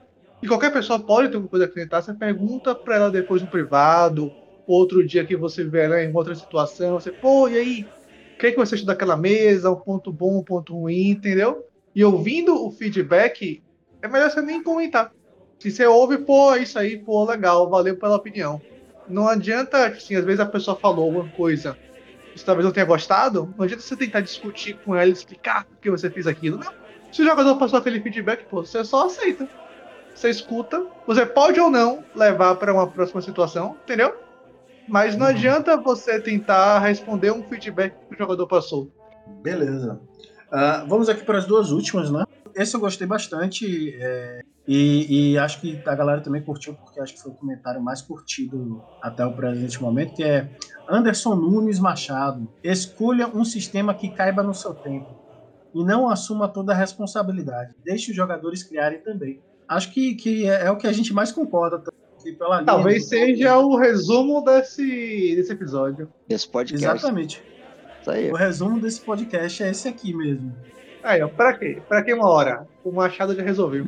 E qualquer pessoa pode ter alguma coisa a acrescentar, você pergunta para ela depois no privado, outro dia que você vê ela em outra situação, você, pô, e aí? o que, é que você achou daquela mesa, o ponto bom, o ponto ruim, entendeu? E ouvindo o feedback, é melhor você nem comentar. Se você ouve, pô, é isso aí, pô, legal, valeu pela opinião. Não adianta, assim, às vezes a pessoa falou alguma coisa, você talvez não tenha gostado, não adianta você tentar discutir com ela, explicar por que você fez aquilo. Não. Se o jogador passou aquele feedback, pô, você só aceita. você escuta, você pode ou não levar para uma próxima situação, entendeu? Mas não Uhum. adianta você tentar responder um feedback que o jogador passou. Beleza. Ah, vamos aqui para as duas últimas, né? Esse eu gostei bastante é, e, e acho que a galera também curtiu, porque acho que foi o comentário mais curtido até o presente momento, que é Anderson Nunes Machado. Escolha um sistema que caiba no seu tempo e não assuma toda a responsabilidade. Deixe os jogadores criarem também. Acho que, que é, é o que a gente mais concorda. Aqui Pela linha Talvez seja o resumo desse, desse episódio. Desse podcast. Exatamente. Isso aí. O resumo desse podcast é esse aqui mesmo. Aí, ó, pra quê? Pra que uma hora? O Machado já resolveu.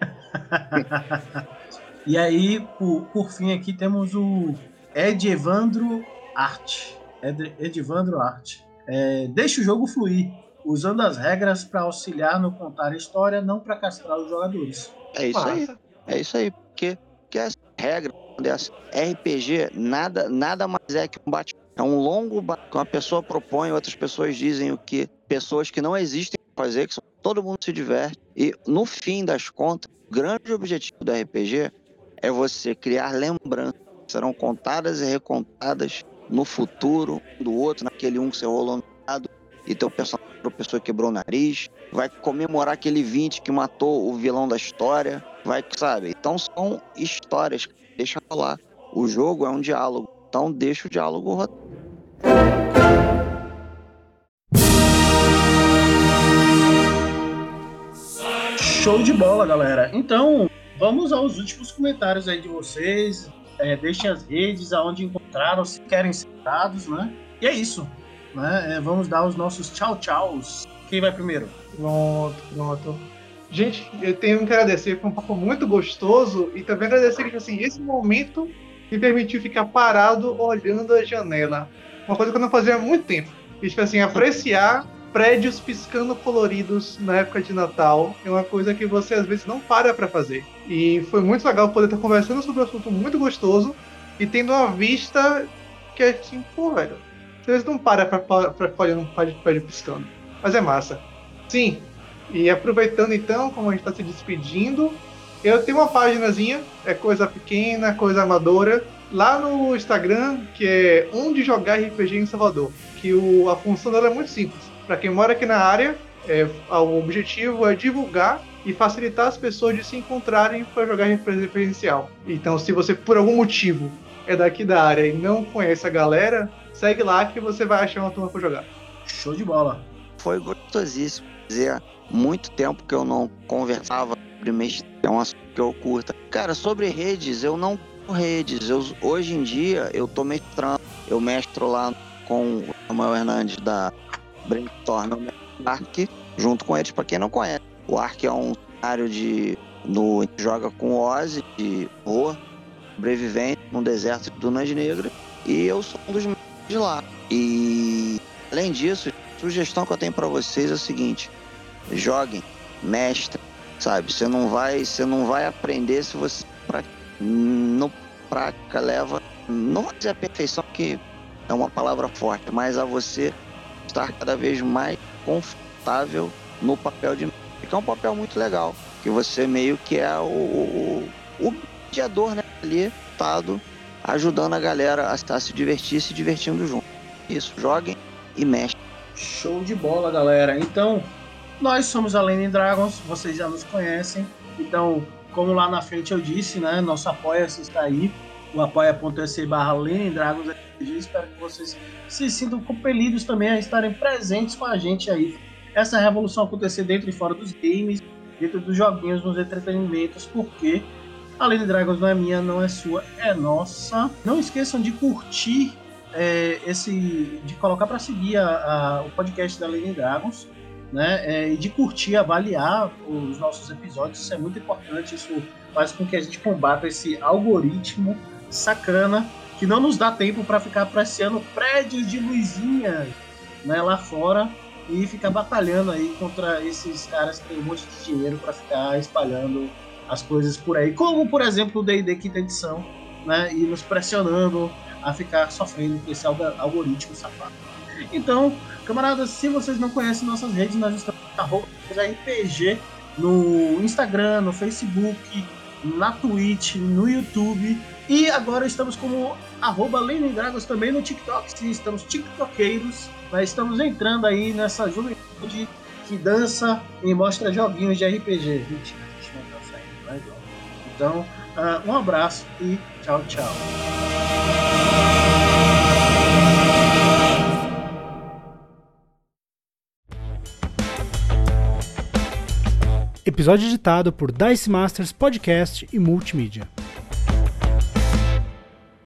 E aí, por, por fim, aqui temos o Ed Evandro Art. Ed, Edivandro Art. É, deixa o jogo fluir, usando as regras para auxiliar no contar a história, não para castrar os jogadores. É isso aí. É isso aí. Porque, porque essa regra dessa RPG nada, nada mais é que um bate. É um longo bate que uma pessoa propõe, outras pessoas dizem o que. Pessoas que não existem fazer, que todo mundo se diverte. E no fim das contas, o grande objetivo do RPG é você criar lembranças. que Serão contadas e recontadas no futuro do outro, naquele um que você rolou no lado, e teu personagem, pessoa quebrou o nariz, vai comemorar aquele 20 que matou o vilão da história, vai, sabe? Então são histórias, deixa rolar. O jogo é um diálogo, então deixa o diálogo rolar. Show de bola, galera. Então, vamos aos últimos comentários aí de vocês. É, deixem as redes aonde encontraram, se querem ser dados, né? E é isso. Né? É, vamos dar os nossos tchau tchauz. Quem vai primeiro? Pronto, pronto. Gente, eu tenho que agradecer, foi um papo muito gostoso e também agradecer que assim, esse momento me permitiu ficar parado olhando a janela. Uma coisa que eu não fazia há muito tempo. E, tipo assim, apreciar prédios piscando coloridos na época de Natal é uma coisa que você às vezes não para pra fazer. E foi muito legal poder estar conversando sobre um assunto muito gostoso e tendo uma vista que é assim, pô, velho, vocês não param pra, pra, pra olhando um prédio, prédio piscando. Mas é massa. Sim, e aproveitando então, como a gente está se despedindo, eu tenho uma páginazinha, é coisa pequena, coisa amadora, lá no Instagram, que é Onde Jogar RPG em Salvador. Que o, a função dela é muito simples. Para quem mora aqui na área, é, o objetivo é divulgar e facilitar as pessoas de se encontrarem para jogar RPG presencial. Então, se você por algum motivo é daqui da área e não conhece a galera, segue lá que você vai achar uma turma para jogar. Show de bola. Foi gostosíssimo. Fazia muito tempo que eu não conversava sobre mês, é um assunto que eu curto. Cara, sobre redes, eu não redes. Eu, hoje em dia, eu tô mestrando. Eu mestro lá com o Samuel Hernandes da Brainstorm, Ark, junto com eles, pra quem não conhece. O Ark é um cenário de. No, a gente joga com o Ozzy, de horror, sobrevivente, no deserto de Dunas Negras. E eu sou um dos de lá. E além disso, a sugestão que eu tenho pra vocês é o seguinte: joguem, mestre, sabe? Você não vai, você não vai aprender se você pra, no prática leva, não vou dizer a perfeição que é uma palavra forte, mas a você estar cada vez mais confortável no papel de que é um papel muito legal, que você meio que é o, o, o mediador, né? Ali, estado ajudando a galera a, a se divertir, se divertindo junto. Isso, joguem e mestrem. Show de bola, galera. Então, nós somos a Lane Dragons, vocês já nos conhecem. Então, como lá na frente eu disse, né? Nosso apoia-se está aí. O apoia.se barra Dragons. Espero que vocês se sintam compelidos também a estarem presentes com a gente aí. Essa revolução acontecer dentro e fora dos games, dentro dos joguinhos, nos entretenimentos, porque a Lane Dragons não é minha, não é sua, é nossa. Não esqueçam de curtir é, esse de colocar para seguir a, a- o podcast da Lane Dragons, né? é, e de curtir, avaliar os nossos episódios. Isso é muito importante. Isso faz com que a gente combata esse algoritmo sacana que não nos dá tempo para ficar apreciando prédios de luzinha, né? Lá fora e ficar batalhando aí contra esses caras que têm um monte de dinheiro para ficar espalhando as coisas por aí, como por exemplo o D&D quinta edição, né? E nos pressionando a ficar sofrendo com esse algoritmo safado. Então, camaradas, se vocês não conhecem nossas redes, nós estamos RPG no Instagram, no Facebook, na Twitch, no YouTube. E agora estamos como arroba também no TikTok. Sim, estamos tiktokeiros. Nós estamos entrando aí nessa juventude que dança e mostra joguinhos de RPG. Gente Então, uh, um abraço e tchau, tchau. Episódio editado por Dice Masters Podcast e Multimídia.